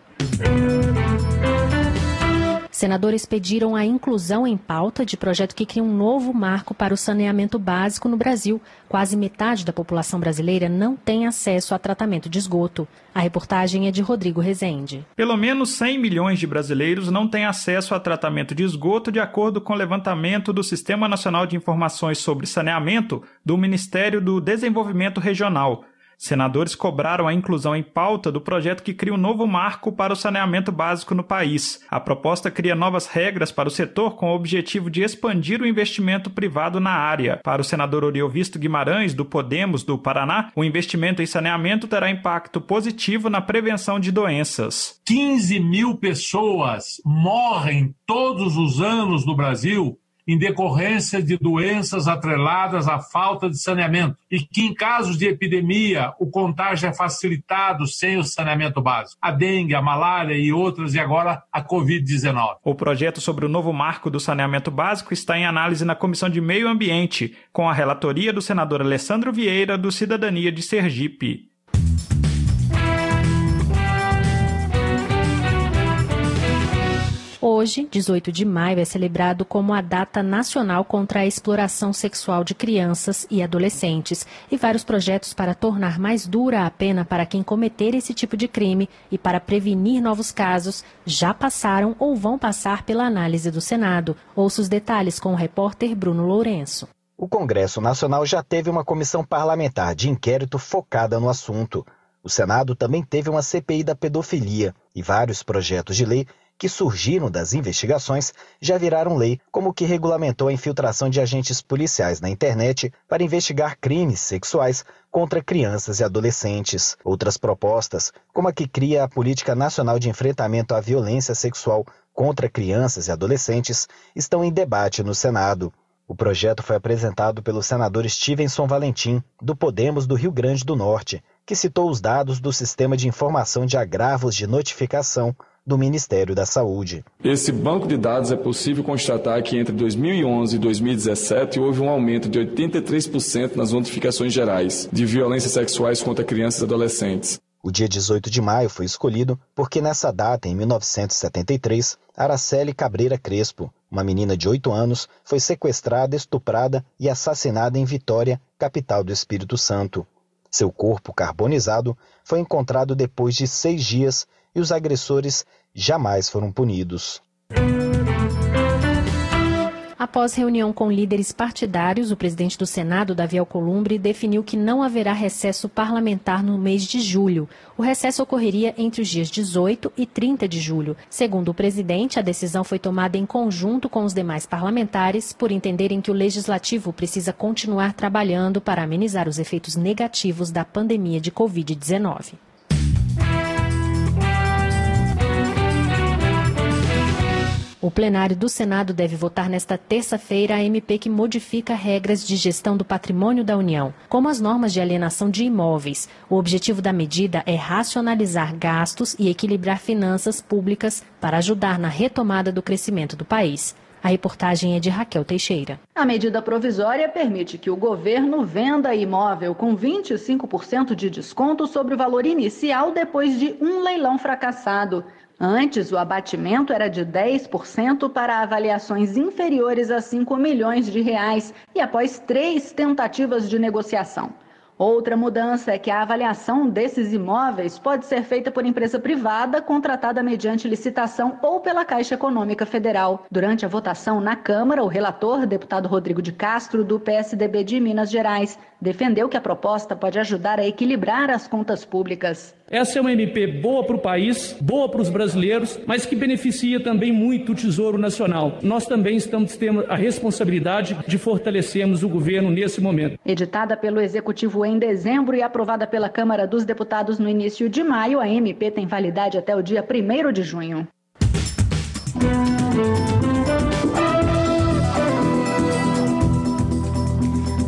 Senadores pediram a inclusão em pauta de projeto que cria um novo marco para o saneamento básico no Brasil. Quase metade da população brasileira não tem acesso a tratamento de esgoto. A reportagem é de Rodrigo Rezende. Pelo menos 100 milhões de brasileiros não têm acesso a tratamento de esgoto, de acordo com o levantamento do Sistema Nacional de Informações sobre Saneamento do Ministério do Desenvolvimento Regional. Senadores cobraram a inclusão em pauta do projeto que cria um novo marco para o saneamento básico no país. A proposta cria novas regras para o setor com o objetivo de expandir o investimento privado na área. Para o senador Oriovisto Guimarães, do Podemos do Paraná, o investimento em saneamento terá impacto positivo na prevenção de doenças. 15 mil pessoas morrem todos os anos no Brasil em decorrência de doenças atreladas à falta de saneamento e que, em casos de epidemia, o contágio é facilitado sem o saneamento básico. A dengue, a malária e outras, e agora a Covid-19. O projeto sobre o novo marco do saneamento básico está em análise na Comissão de Meio Ambiente, com a relatoria do senador Alessandro Vieira, do Cidadania de Sergipe. Hoje, 18 de maio, é celebrado como a data nacional contra a exploração sexual de crianças e adolescentes e vários projetos para tornar mais dura a pena para quem cometer esse tipo de crime e para prevenir novos casos já passaram ou vão passar pela análise do Senado. Ouça os detalhes com o repórter Bruno Lourenço. O Congresso Nacional já teve uma comissão parlamentar de inquérito focada no assunto. O Senado também teve uma CPI da pedofilia e vários projetos de lei que surgiram das investigações já viraram lei, como o que regulamentou a infiltração de agentes policiais na internet para investigar crimes sexuais contra crianças e adolescentes. Outras propostas, como a que cria a Política Nacional de Enfrentamento à Violência Sexual contra Crianças e Adolescentes, estão em debate no Senado. O projeto foi apresentado pelo senador Stevenson Valentim, do Podemos do Rio Grande do Norte, que citou os dados do Sistema de Informação de Agravos de Notificação do Ministério da Saúde. Esse banco de dados é possível constatar que entre 2011 e 2017 houve um aumento de 83% nas notificações gerais de violências sexuais contra crianças e adolescentes. O dia 18 de maio foi escolhido porque nessa data, em 1973, Araceli Cabreira Crespo, uma menina de 8 anos, foi sequestrada, estuprada e assassinada em Vitória, capital do Espírito Santo. Seu corpo carbonizado foi encontrado depois de seis dias e os agressores jamais foram punidos. Após reunião com líderes partidários, o presidente do Senado, Davi Alcolumbre, definiu que não haverá recesso parlamentar no mês de julho. O recesso ocorreria entre os dias 18 e 30 de julho. Segundo o presidente, a decisão foi tomada em conjunto com os demais parlamentares por entenderem que o legislativo precisa continuar trabalhando para amenizar os efeitos negativos da pandemia de Covid-19. O plenário do Senado deve votar nesta terça-feira a MP que modifica regras de gestão do patrimônio da União, como as normas de alienação de imóveis. O objetivo da medida é racionalizar gastos e equilibrar finanças públicas para ajudar na retomada do crescimento do país. A reportagem é de Raquel Teixeira. A medida provisória permite que o governo venda imóvel com 25% de desconto sobre o valor inicial depois de um leilão fracassado. Antes, o abatimento era de 10% para avaliações inferiores a 5 milhões de reais e após três tentativas de negociação. Outra mudança é que a avaliação desses imóveis pode ser feita por empresa privada contratada mediante licitação ou pela Caixa Econômica Federal. Durante a votação na Câmara, o relator, deputado Rodrigo de Castro, do PSDB de Minas Gerais, defendeu que a proposta pode ajudar a equilibrar as contas públicas. Essa é uma MP boa para o país, boa para os brasileiros, mas que beneficia também muito o Tesouro Nacional. Nós também estamos tendo a responsabilidade de fortalecermos o governo nesse momento. Editada pelo Executivo em dezembro e aprovada pela Câmara dos Deputados no início de maio, a MP tem validade até o dia 1 de junho.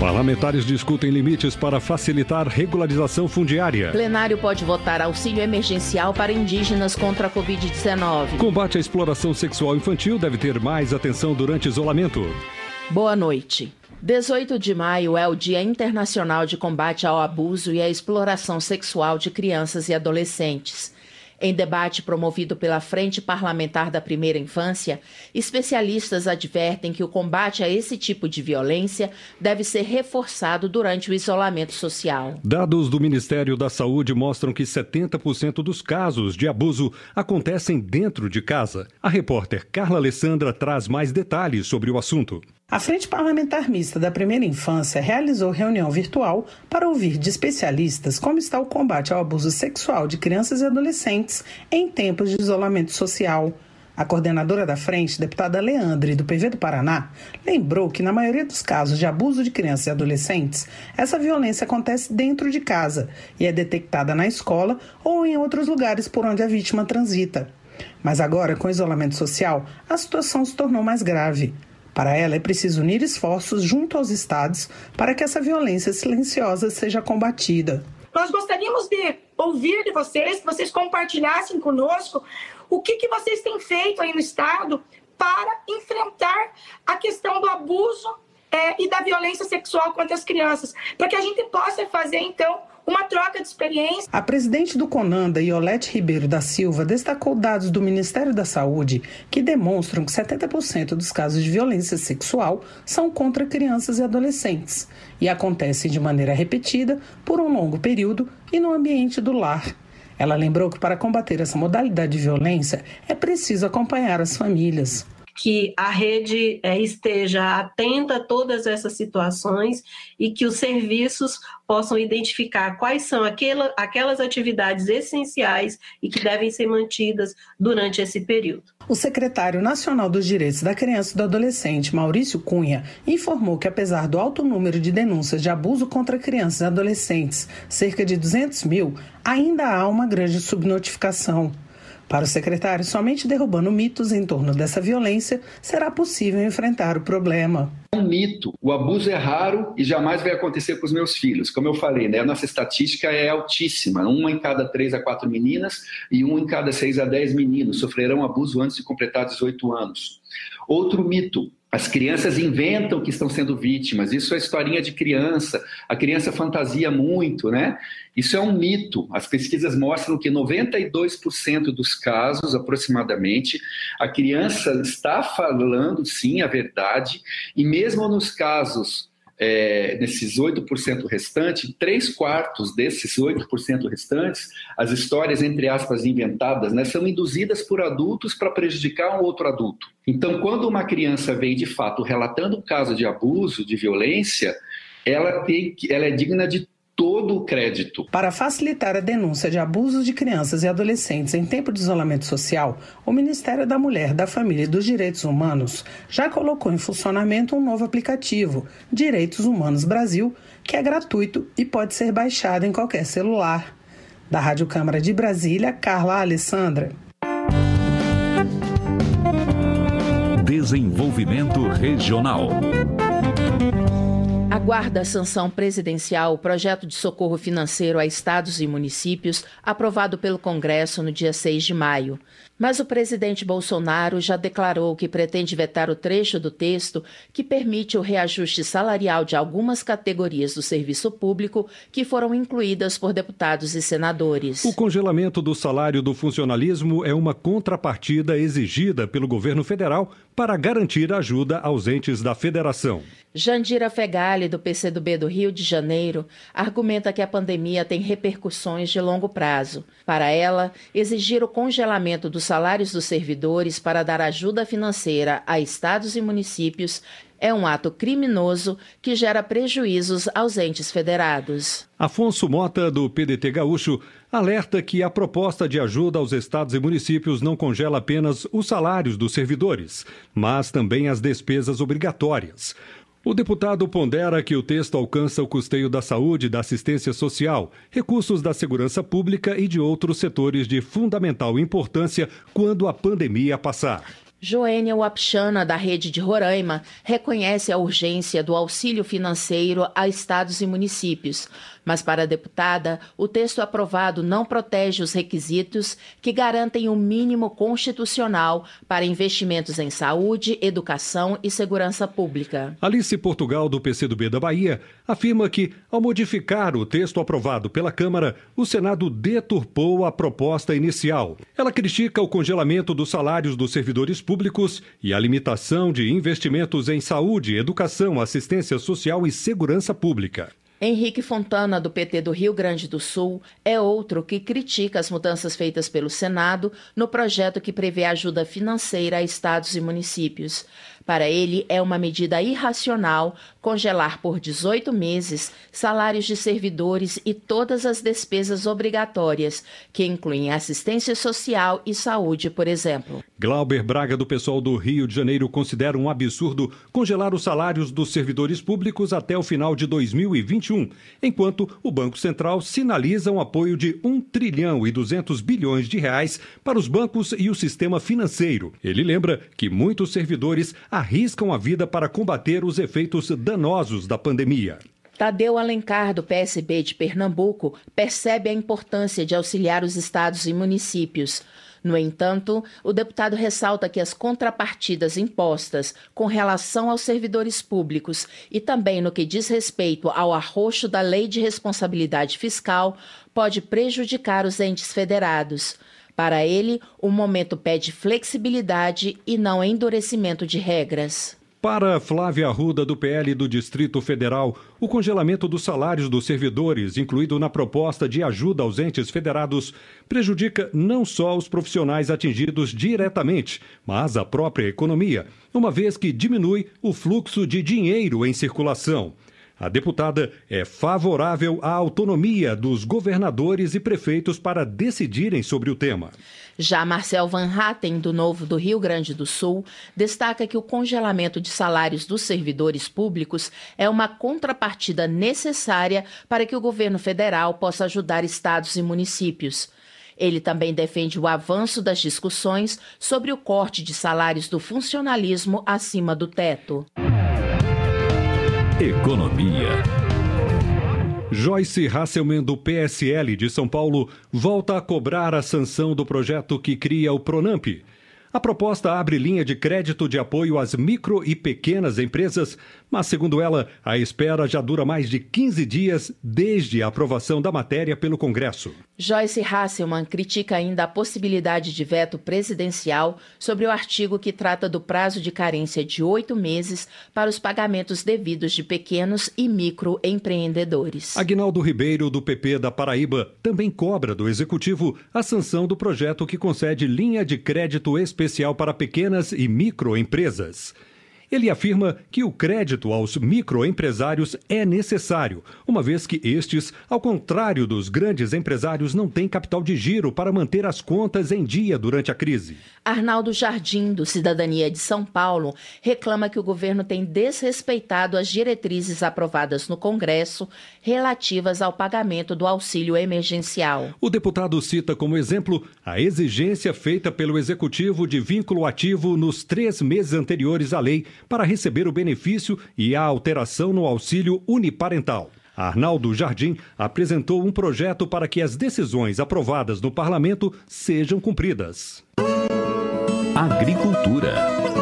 Parlamentares discutem limites para facilitar regularização fundiária. Plenário pode votar auxílio emergencial para indígenas contra a Covid-19. Combate à exploração sexual infantil deve ter mais atenção durante isolamento. Boa noite. 18 de maio é o Dia Internacional de Combate ao Abuso e à Exploração Sexual de Crianças e Adolescentes. Em debate promovido pela Frente Parlamentar da Primeira Infância, especialistas advertem que o combate a esse tipo de violência deve ser reforçado durante o isolamento social. Dados do Ministério da Saúde mostram que 70% dos casos de abuso acontecem dentro de casa. A repórter Carla Alessandra traz mais detalhes sobre o assunto. A Frente Parlamentar Mista da Primeira Infância realizou reunião virtual para ouvir de especialistas como está o combate ao abuso sexual de crianças e adolescentes em tempos de isolamento social. A coordenadora da frente, deputada Leandre, do PV do Paraná, lembrou que, na maioria dos casos de abuso de crianças e adolescentes, essa violência acontece dentro de casa e é detectada na escola ou em outros lugares por onde a vítima transita. Mas agora, com o isolamento social, a situação se tornou mais grave. Para ela, é preciso unir esforços junto aos estados para que essa violência silenciosa seja combatida. Nós gostaríamos de ouvir de vocês, que vocês compartilhassem conosco o que, que vocês têm feito aí no estado para enfrentar a questão do abuso é, e da violência sexual contra as crianças, para que a gente possa fazer, então, uma troca de experiência. A presidente do Conanda, Iolete Ribeiro da Silva, destacou dados do Ministério da Saúde que demonstram que 70% dos casos de violência sexual são contra crianças e adolescentes e acontecem de maneira repetida por um longo período e no ambiente do lar. Ela lembrou que para combater essa modalidade de violência é preciso acompanhar as famílias que a rede é, esteja atenta a todas essas situações e que os serviços possam identificar quais são aquela, aquelas atividades essenciais e que devem ser mantidas durante esse período. O secretário nacional dos Direitos da Criança e do Adolescente, Maurício Cunha, informou que, apesar do alto número de denúncias de abuso contra crianças e adolescentes, cerca de 200 mil, ainda há uma grande subnotificação. Para o secretário, somente derrubando mitos em torno dessa violência será possível enfrentar o problema. É um mito. O abuso é raro e jamais vai acontecer com os meus filhos. Como eu falei, né? a nossa estatística é altíssima. Uma em cada três a quatro meninas e um em cada seis a dez meninos sofrerão abuso antes de completar 18 anos. Outro mito. As crianças inventam que estão sendo vítimas. Isso é historinha de criança. A criança fantasia muito, né? Isso é um mito. As pesquisas mostram que 92% dos casos, aproximadamente, a criança está falando sim a verdade, e mesmo nos casos é, nesses 8% restantes, três quartos desses 8% restantes, as histórias, entre aspas, inventadas, né, são induzidas por adultos para prejudicar um outro adulto. Então, quando uma criança vem de fato relatando um caso de abuso, de violência, ela, tem, ela é digna de todo o crédito. Para facilitar a denúncia de abusos de crianças e adolescentes em tempo de isolamento social, o Ministério da Mulher, da Família e dos Direitos Humanos já colocou em funcionamento um novo aplicativo, Direitos Humanos Brasil, que é gratuito e pode ser baixado em qualquer celular. Da Rádio Câmara de Brasília, Carla Alessandra. Desenvolvimento Regional aguarda a sanção presidencial o projeto de socorro financeiro a estados e municípios aprovado pelo Congresso no dia 6 de maio. Mas o presidente Bolsonaro já declarou que pretende vetar o trecho do texto que permite o reajuste salarial de algumas categorias do serviço público que foram incluídas por deputados e senadores. O congelamento do salário do funcionalismo é uma contrapartida exigida pelo governo federal para garantir ajuda aos entes da federação. Jandira Fegali, do PCdoB do Rio de Janeiro, argumenta que a pandemia tem repercussões de longo prazo. Para ela, exigir o congelamento dos salários dos servidores para dar ajuda financeira a estados e municípios é um ato criminoso que gera prejuízos aos entes federados. Afonso Mota, do PDT Gaúcho, alerta que a proposta de ajuda aos estados e municípios não congela apenas os salários dos servidores, mas também as despesas obrigatórias. O deputado pondera que o texto alcança o custeio da saúde, da assistência social, recursos da segurança pública e de outros setores de fundamental importância quando a pandemia passar. Joênia Wapchana, da rede de Roraima, reconhece a urgência do auxílio financeiro a estados e municípios, mas para a deputada, o texto aprovado não protege os requisitos que garantem o mínimo constitucional para investimentos em saúde, educação e segurança pública. Alice Portugal, do PCdoB da Bahia, afirma que, ao modificar o texto aprovado pela Câmara, o Senado deturpou a proposta inicial. Ela critica o congelamento dos salários dos servidores públicos e a limitação de investimentos em saúde, educação, assistência social e segurança pública. Henrique Fontana, do PT do Rio Grande do Sul, é outro que critica as mudanças feitas pelo Senado no projeto que prevê ajuda financeira a estados e municípios. Para ele, é uma medida irracional congelar por 18 meses salários de servidores e todas as despesas obrigatórias, que incluem assistência social e saúde, por exemplo. Glauber Braga, do pessoal do Rio de Janeiro, considera um absurdo congelar os salários dos servidores públicos até o final de 2021, enquanto o Banco Central sinaliza um apoio de 1 trilhão e 200 bilhões de reais para os bancos e o sistema financeiro. Ele lembra que muitos servidores arriscam a vida para combater os efeitos danosos da pandemia. Tadeu Alencar, do PSB de Pernambuco, percebe a importância de auxiliar os estados e municípios. No entanto, o deputado ressalta que as contrapartidas impostas com relação aos servidores públicos e também no que diz respeito ao arroxo da Lei de Responsabilidade Fiscal pode prejudicar os entes federados. Para ele, o momento pede flexibilidade e não endurecimento de regras. Para Flávia Arruda, do PL do Distrito Federal, o congelamento dos salários dos servidores, incluído na proposta de ajuda aos entes federados, prejudica não só os profissionais atingidos diretamente, mas a própria economia, uma vez que diminui o fluxo de dinheiro em circulação. A deputada é favorável à autonomia dos governadores e prefeitos para decidirem sobre o tema. Já Marcel Van Hatten, do Novo do Rio Grande do Sul, destaca que o congelamento de salários dos servidores públicos é uma contrapartida necessária para que o governo federal possa ajudar estados e municípios. Ele também defende o avanço das discussões sobre o corte de salários do funcionalismo acima do teto. Economia. Joyce Hasselman, do PSL de São Paulo, volta a cobrar a sanção do projeto que cria o Pronamp. A proposta abre linha de crédito de apoio às micro e pequenas empresas, mas, segundo ela, a espera já dura mais de 15 dias desde a aprovação da matéria pelo Congresso. Joyce Hasselman critica ainda a possibilidade de veto presidencial sobre o artigo que trata do prazo de carência de oito meses para os pagamentos devidos de pequenos e microempreendedores. Agnaldo Ribeiro, do PP da Paraíba, também cobra do Executivo a sanção do projeto que concede linha de crédito especial para pequenas e microempresas. Ele afirma que o crédito aos microempresários é necessário, uma vez que estes, ao contrário dos grandes empresários, não têm capital de giro para manter as contas em dia durante a crise. Arnaldo Jardim, do Cidadania de São Paulo, reclama que o governo tem desrespeitado as diretrizes aprovadas no Congresso relativas ao pagamento do auxílio emergencial. O deputado cita como exemplo a exigência feita pelo Executivo de vínculo ativo nos três meses anteriores à lei para receber o benefício e a alteração no auxílio uniparental. Arnaldo Jardim apresentou um projeto para que as decisões aprovadas no parlamento sejam cumpridas. Agricultura.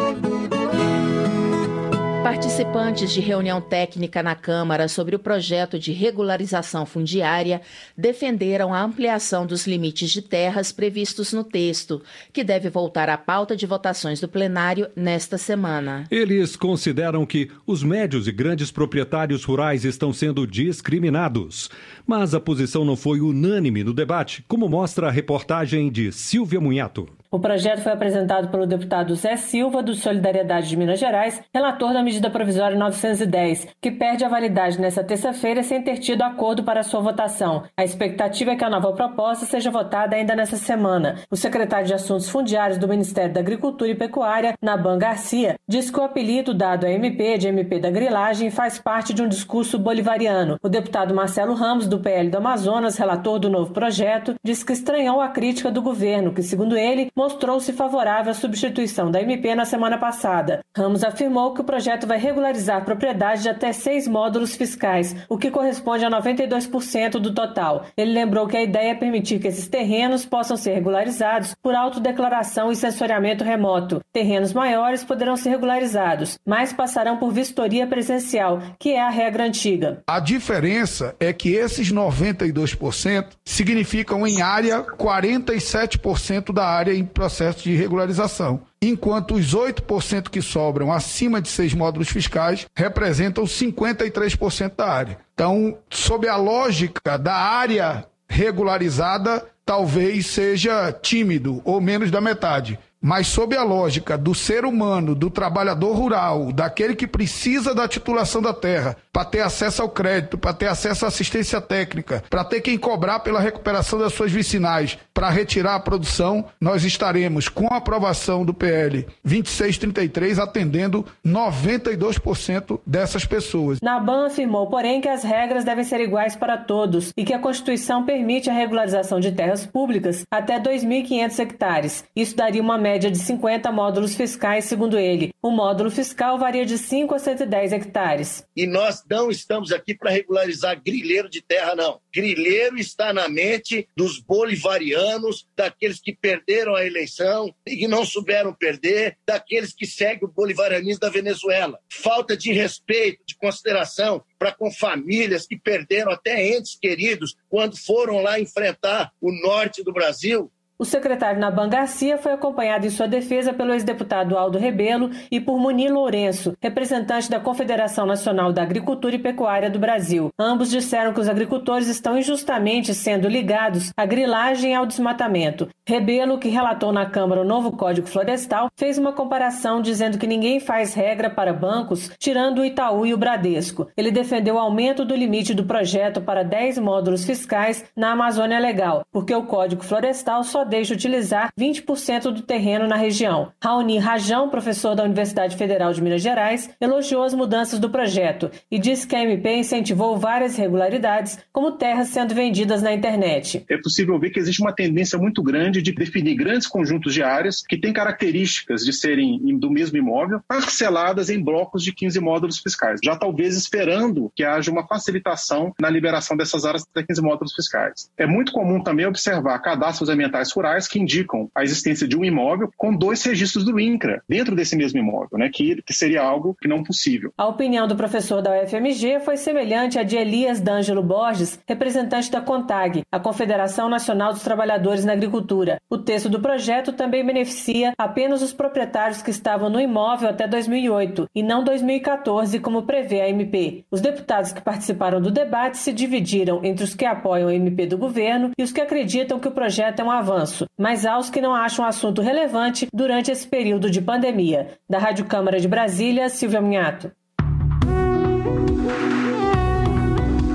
Participantes de reunião técnica na Câmara sobre o projeto de regularização fundiária defenderam a ampliação dos limites de terras previstos no texto, que deve voltar à pauta de votações do plenário nesta semana. Eles consideram que os médios e grandes proprietários rurais estão sendo discriminados. Mas a posição não foi unânime no debate, como mostra a reportagem de Silvia Munhato. O projeto foi apresentado pelo deputado Zé Silva, do Solidariedade de Minas Gerais, relator da medida provisória 910, que perde a validade nesta terça-feira sem ter tido acordo para sua votação. A expectativa é que a nova proposta seja votada ainda nesta semana. O secretário de Assuntos Fundiários do Ministério da Agricultura e Pecuária, Naban Garcia, diz que o apelido dado à MP de MP da grilagem faz parte de um discurso bolivariano. O deputado Marcelo Ramos, do PL do Amazonas, relator do novo projeto, diz que estranhou a crítica do governo, que, segundo ele, mostrou-se favorável à substituição da MP na semana passada. Ramos afirmou que o projeto vai regularizar propriedade de até seis módulos fiscais, o que corresponde a 92% do total. Ele lembrou que a ideia é permitir que esses terrenos possam ser regularizados por autodeclaração e sensoriamento remoto. Terrenos maiores poderão ser regularizados, mas passarão por vistoria presencial, que é a regra antiga. A diferença é que esses 92% significam em área 47% da área em processo de regularização, enquanto os 8% que sobram acima de seis módulos fiscais representam 53% da área. Então, sob a lógica da área regularizada, talvez seja tímido ou menos da metade. Mas sob a lógica do ser humano, do trabalhador rural, daquele que precisa da titulação da terra, para ter acesso ao crédito, para ter acesso à assistência técnica, para ter quem cobrar pela recuperação das suas vicinais, para retirar a produção, nós estaremos com a aprovação do PL 2633 atendendo 92% dessas pessoas. Naban afirmou, porém, que as regras devem ser iguais para todos e que a Constituição permite a regularização de terras públicas até 2.500 hectares. Isso daria uma média de 50 módulos fiscais, segundo ele. O módulo fiscal varia de 5 a 110 hectares. E nós não estamos aqui para regularizar grilheiro de terra, não. Grilheiro está na mente dos bolivarianos, daqueles que perderam a eleição e que não souberam perder, daqueles que seguem o bolivarianismo da Venezuela. Falta de respeito, de consideração para com famílias que perderam até entes queridos quando foram lá enfrentar o norte do Brasil o secretário Naban Garcia foi acompanhado em sua defesa pelo ex-deputado Aldo Rebelo e por Munir Lourenço, representante da Confederação Nacional da Agricultura e Pecuária do Brasil. Ambos disseram que os agricultores estão injustamente sendo ligados à grilagem e ao desmatamento. Rebelo, que relatou na Câmara o novo Código Florestal, fez uma comparação dizendo que ninguém faz regra para bancos, tirando o Itaú e o Bradesco. Ele defendeu o aumento do limite do projeto para 10 módulos fiscais na Amazônia Legal, porque o Código Florestal só deixa utilizar 20% do terreno na região. Raoni Rajão, professor da Universidade Federal de Minas Gerais, elogiou as mudanças do projeto e disse que a MP incentivou várias irregularidades, como terras sendo vendidas na internet. É possível ver que existe uma tendência muito grande de definir grandes conjuntos de áreas que têm características de serem do mesmo imóvel, parceladas em blocos de 15 módulos fiscais, já talvez esperando que haja uma facilitação na liberação dessas áreas de 15 módulos fiscais. É muito comum também observar cadastros ambientais rurais que indicam a existência de um imóvel com dois registros do INCRA dentro desse mesmo imóvel, né, que, que seria algo que não possível. A opinião do professor da UFMG foi semelhante à de Elias D'Angelo Borges, representante da CONTAG, a Confederação Nacional dos Trabalhadores na Agricultura. O texto do projeto também beneficia apenas os proprietários que estavam no imóvel até 2008 e não 2014, como prevê a MP. Os deputados que participaram do debate se dividiram entre os que apoiam a MP do governo e os que acreditam que o projeto é um avanço avanço, mas aos que não acham o assunto relevante durante esse período de pandemia. Da Rádio Câmara de Brasília, Silvia Minhato.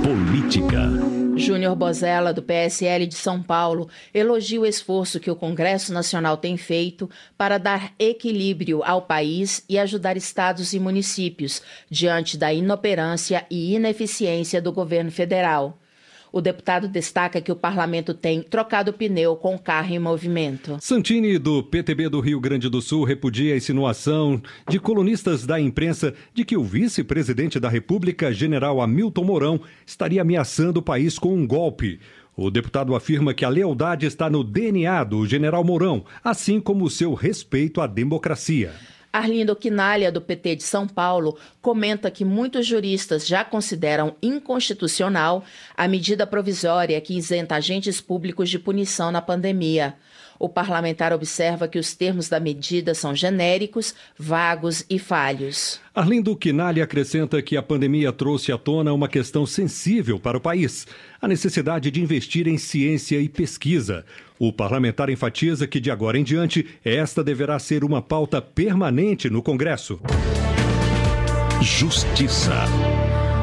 Política. Júnior Bozella, do PSL de São Paulo, elogia o esforço que o Congresso Nacional tem feito para dar equilíbrio ao país e ajudar estados e municípios diante da inoperância e ineficiência do governo federal. O deputado destaca que o parlamento tem trocado pneu com o carro em movimento. Santini, do PTB do Rio Grande do Sul, repudia a insinuação de colunistas da imprensa de que o vice-presidente da República, general Hamilton Mourão, estaria ameaçando o país com um golpe. O deputado afirma que a lealdade está no DNA do general Mourão, assim como o seu respeito à democracia. Arlindo Quinalha, do PT de São Paulo, comenta que muitos juristas já consideram inconstitucional a medida provisória que isenta agentes públicos de punição na pandemia. O parlamentar observa que os termos da medida são genéricos, vagos e falhos. Arlindo Quinalha acrescenta que a pandemia trouxe à tona uma questão sensível para o país: a necessidade de investir em ciência e pesquisa. O parlamentar enfatiza que, de agora em diante, esta deverá ser uma pauta permanente no Congresso. Justiça.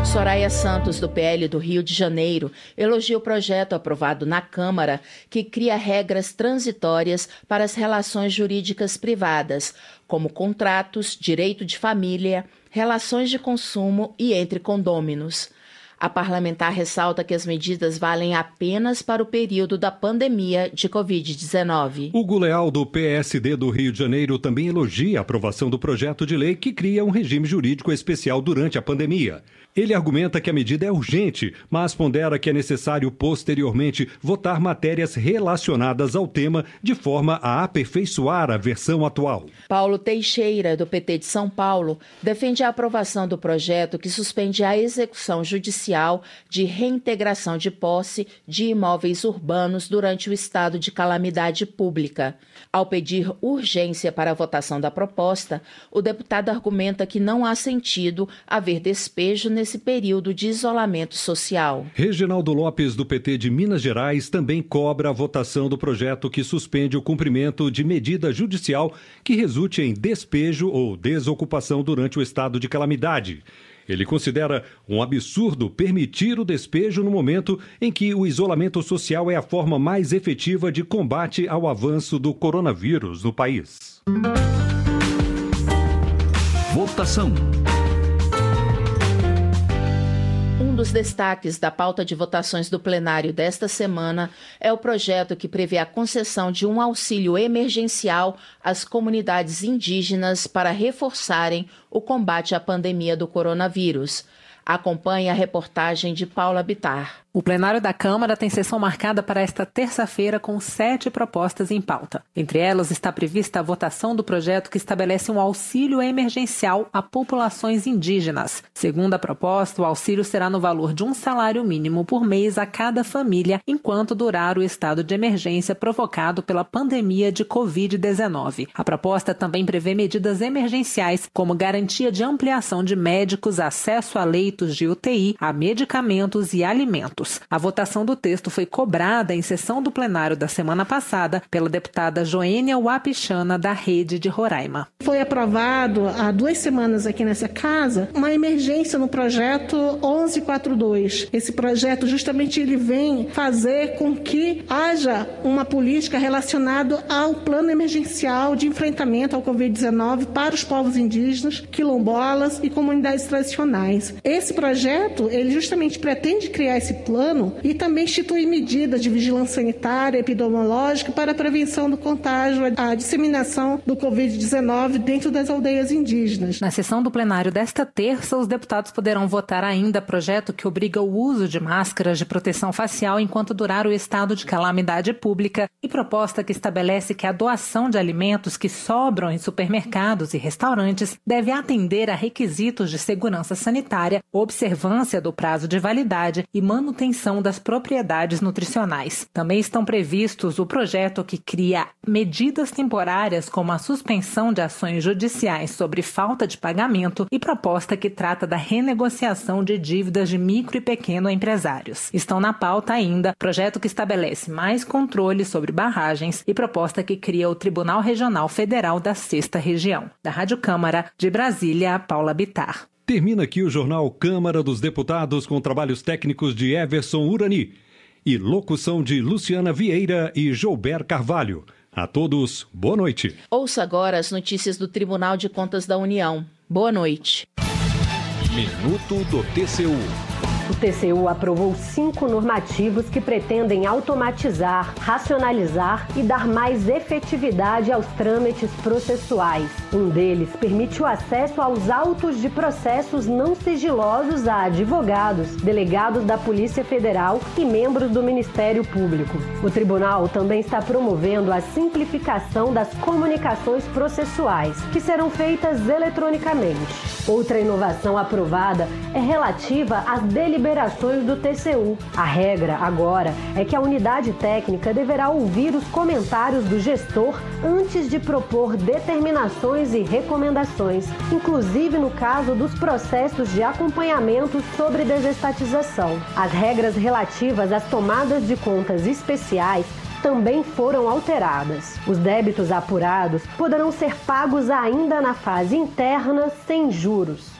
Soraya Santos, do PL do Rio de Janeiro, elogia o projeto aprovado na Câmara que cria regras transitórias para as relações jurídicas privadas, como contratos, direito de família, relações de consumo e entre condôminos. A parlamentar ressalta que as medidas valem apenas para o período da pandemia de Covid-19. O Leal, do PSD do Rio de Janeiro, também elogia a aprovação do projeto de lei que cria um regime jurídico especial durante a pandemia. Ele argumenta que a medida é urgente, mas pondera que é necessário posteriormente votar matérias relacionadas ao tema de forma a aperfeiçoar a versão atual. Paulo Teixeira, do PT de São Paulo, defende a aprovação do projeto que suspende a execução judicial de reintegração de posse de imóveis urbanos durante o estado de calamidade pública. Ao pedir urgência para a votação da proposta, o deputado argumenta que não há sentido haver despejo nesse período de isolamento social. Reginaldo Lopes, do PT de Minas Gerais, também cobra a votação do projeto que suspende o cumprimento de medida judicial que resulte em despejo ou desocupação durante o estado de calamidade. Ele considera um absurdo permitir o despejo no momento em que o isolamento social é a forma mais efetiva de combate ao avanço do coronavírus no país. Votação. Dos destaques da pauta de votações do plenário desta semana é o projeto que prevê a concessão de um auxílio emergencial às comunidades indígenas para reforçarem o combate à pandemia do coronavírus. Acompanhe a reportagem de Paula Bitar. O plenário da Câmara tem sessão marcada para esta terça-feira com sete propostas em pauta. Entre elas está prevista a votação do projeto que estabelece um auxílio emergencial a populações indígenas. Segundo a proposta, o auxílio será no valor de um salário mínimo por mês a cada família enquanto durar o estado de emergência provocado pela pandemia de Covid-19. A proposta também prevê medidas emergenciais, como garantia de ampliação de médicos, acesso a leitos de UTI, a medicamentos e alimentos. A votação do texto foi cobrada em sessão do plenário da semana passada pela deputada Joênia Wapichana, da Rede de Roraima. Foi aprovado há duas semanas aqui nessa casa uma emergência no projeto 1142. Esse projeto justamente ele vem fazer com que haja uma política relacionada ao plano emergencial de enfrentamento ao Covid-19 para os povos indígenas, quilombolas e comunidades tradicionais. Esse projeto, ele justamente pretende criar esse plano e também institui medidas de vigilância sanitária e epidemiológica para a prevenção do contágio, a disseminação do Covid-19 dentro das aldeias indígenas. Na sessão do plenário desta terça, os deputados poderão votar ainda projeto que obriga o uso de máscaras de proteção facial enquanto durar o estado de calamidade pública e proposta que estabelece que a doação de alimentos que sobram em supermercados e restaurantes deve atender a requisitos de segurança sanitária, observância do prazo de validade e manutenção manutenção das propriedades nutricionais. Também estão previstos o projeto que cria medidas temporárias como a suspensão de ações judiciais sobre falta de pagamento e proposta que trata da renegociação de dívidas de micro e pequeno empresários. Estão na pauta ainda projeto que estabelece mais controle sobre barragens e proposta que cria o Tribunal Regional Federal da Sexta Região. Da Rádio Câmara, de Brasília, Paula Bitar. Termina aqui o jornal Câmara dos Deputados com trabalhos técnicos de Everson Urani e locução de Luciana Vieira e Joubert Carvalho. A todos, boa noite. Ouça agora as notícias do Tribunal de Contas da União. Boa noite. Minuto do TCU. O TCU aprovou cinco normativos que pretendem automatizar, racionalizar e dar mais efetividade aos trâmites processuais. Um deles permite o acesso aos autos de processos não sigilosos a advogados, delegados da Polícia Federal e membros do Ministério Público. O tribunal também está promovendo a simplificação das comunicações processuais, que serão feitas eletronicamente. Outra inovação aprovada é relativa às deliberações do TCU. A regra agora é que a unidade técnica deverá ouvir os comentários do gestor antes de propor determinações e recomendações, inclusive no caso dos processos de acompanhamento sobre desestatização. As regras relativas às tomadas de contas especiais também foram alteradas. Os débitos apurados poderão ser pagos ainda na fase interna sem juros.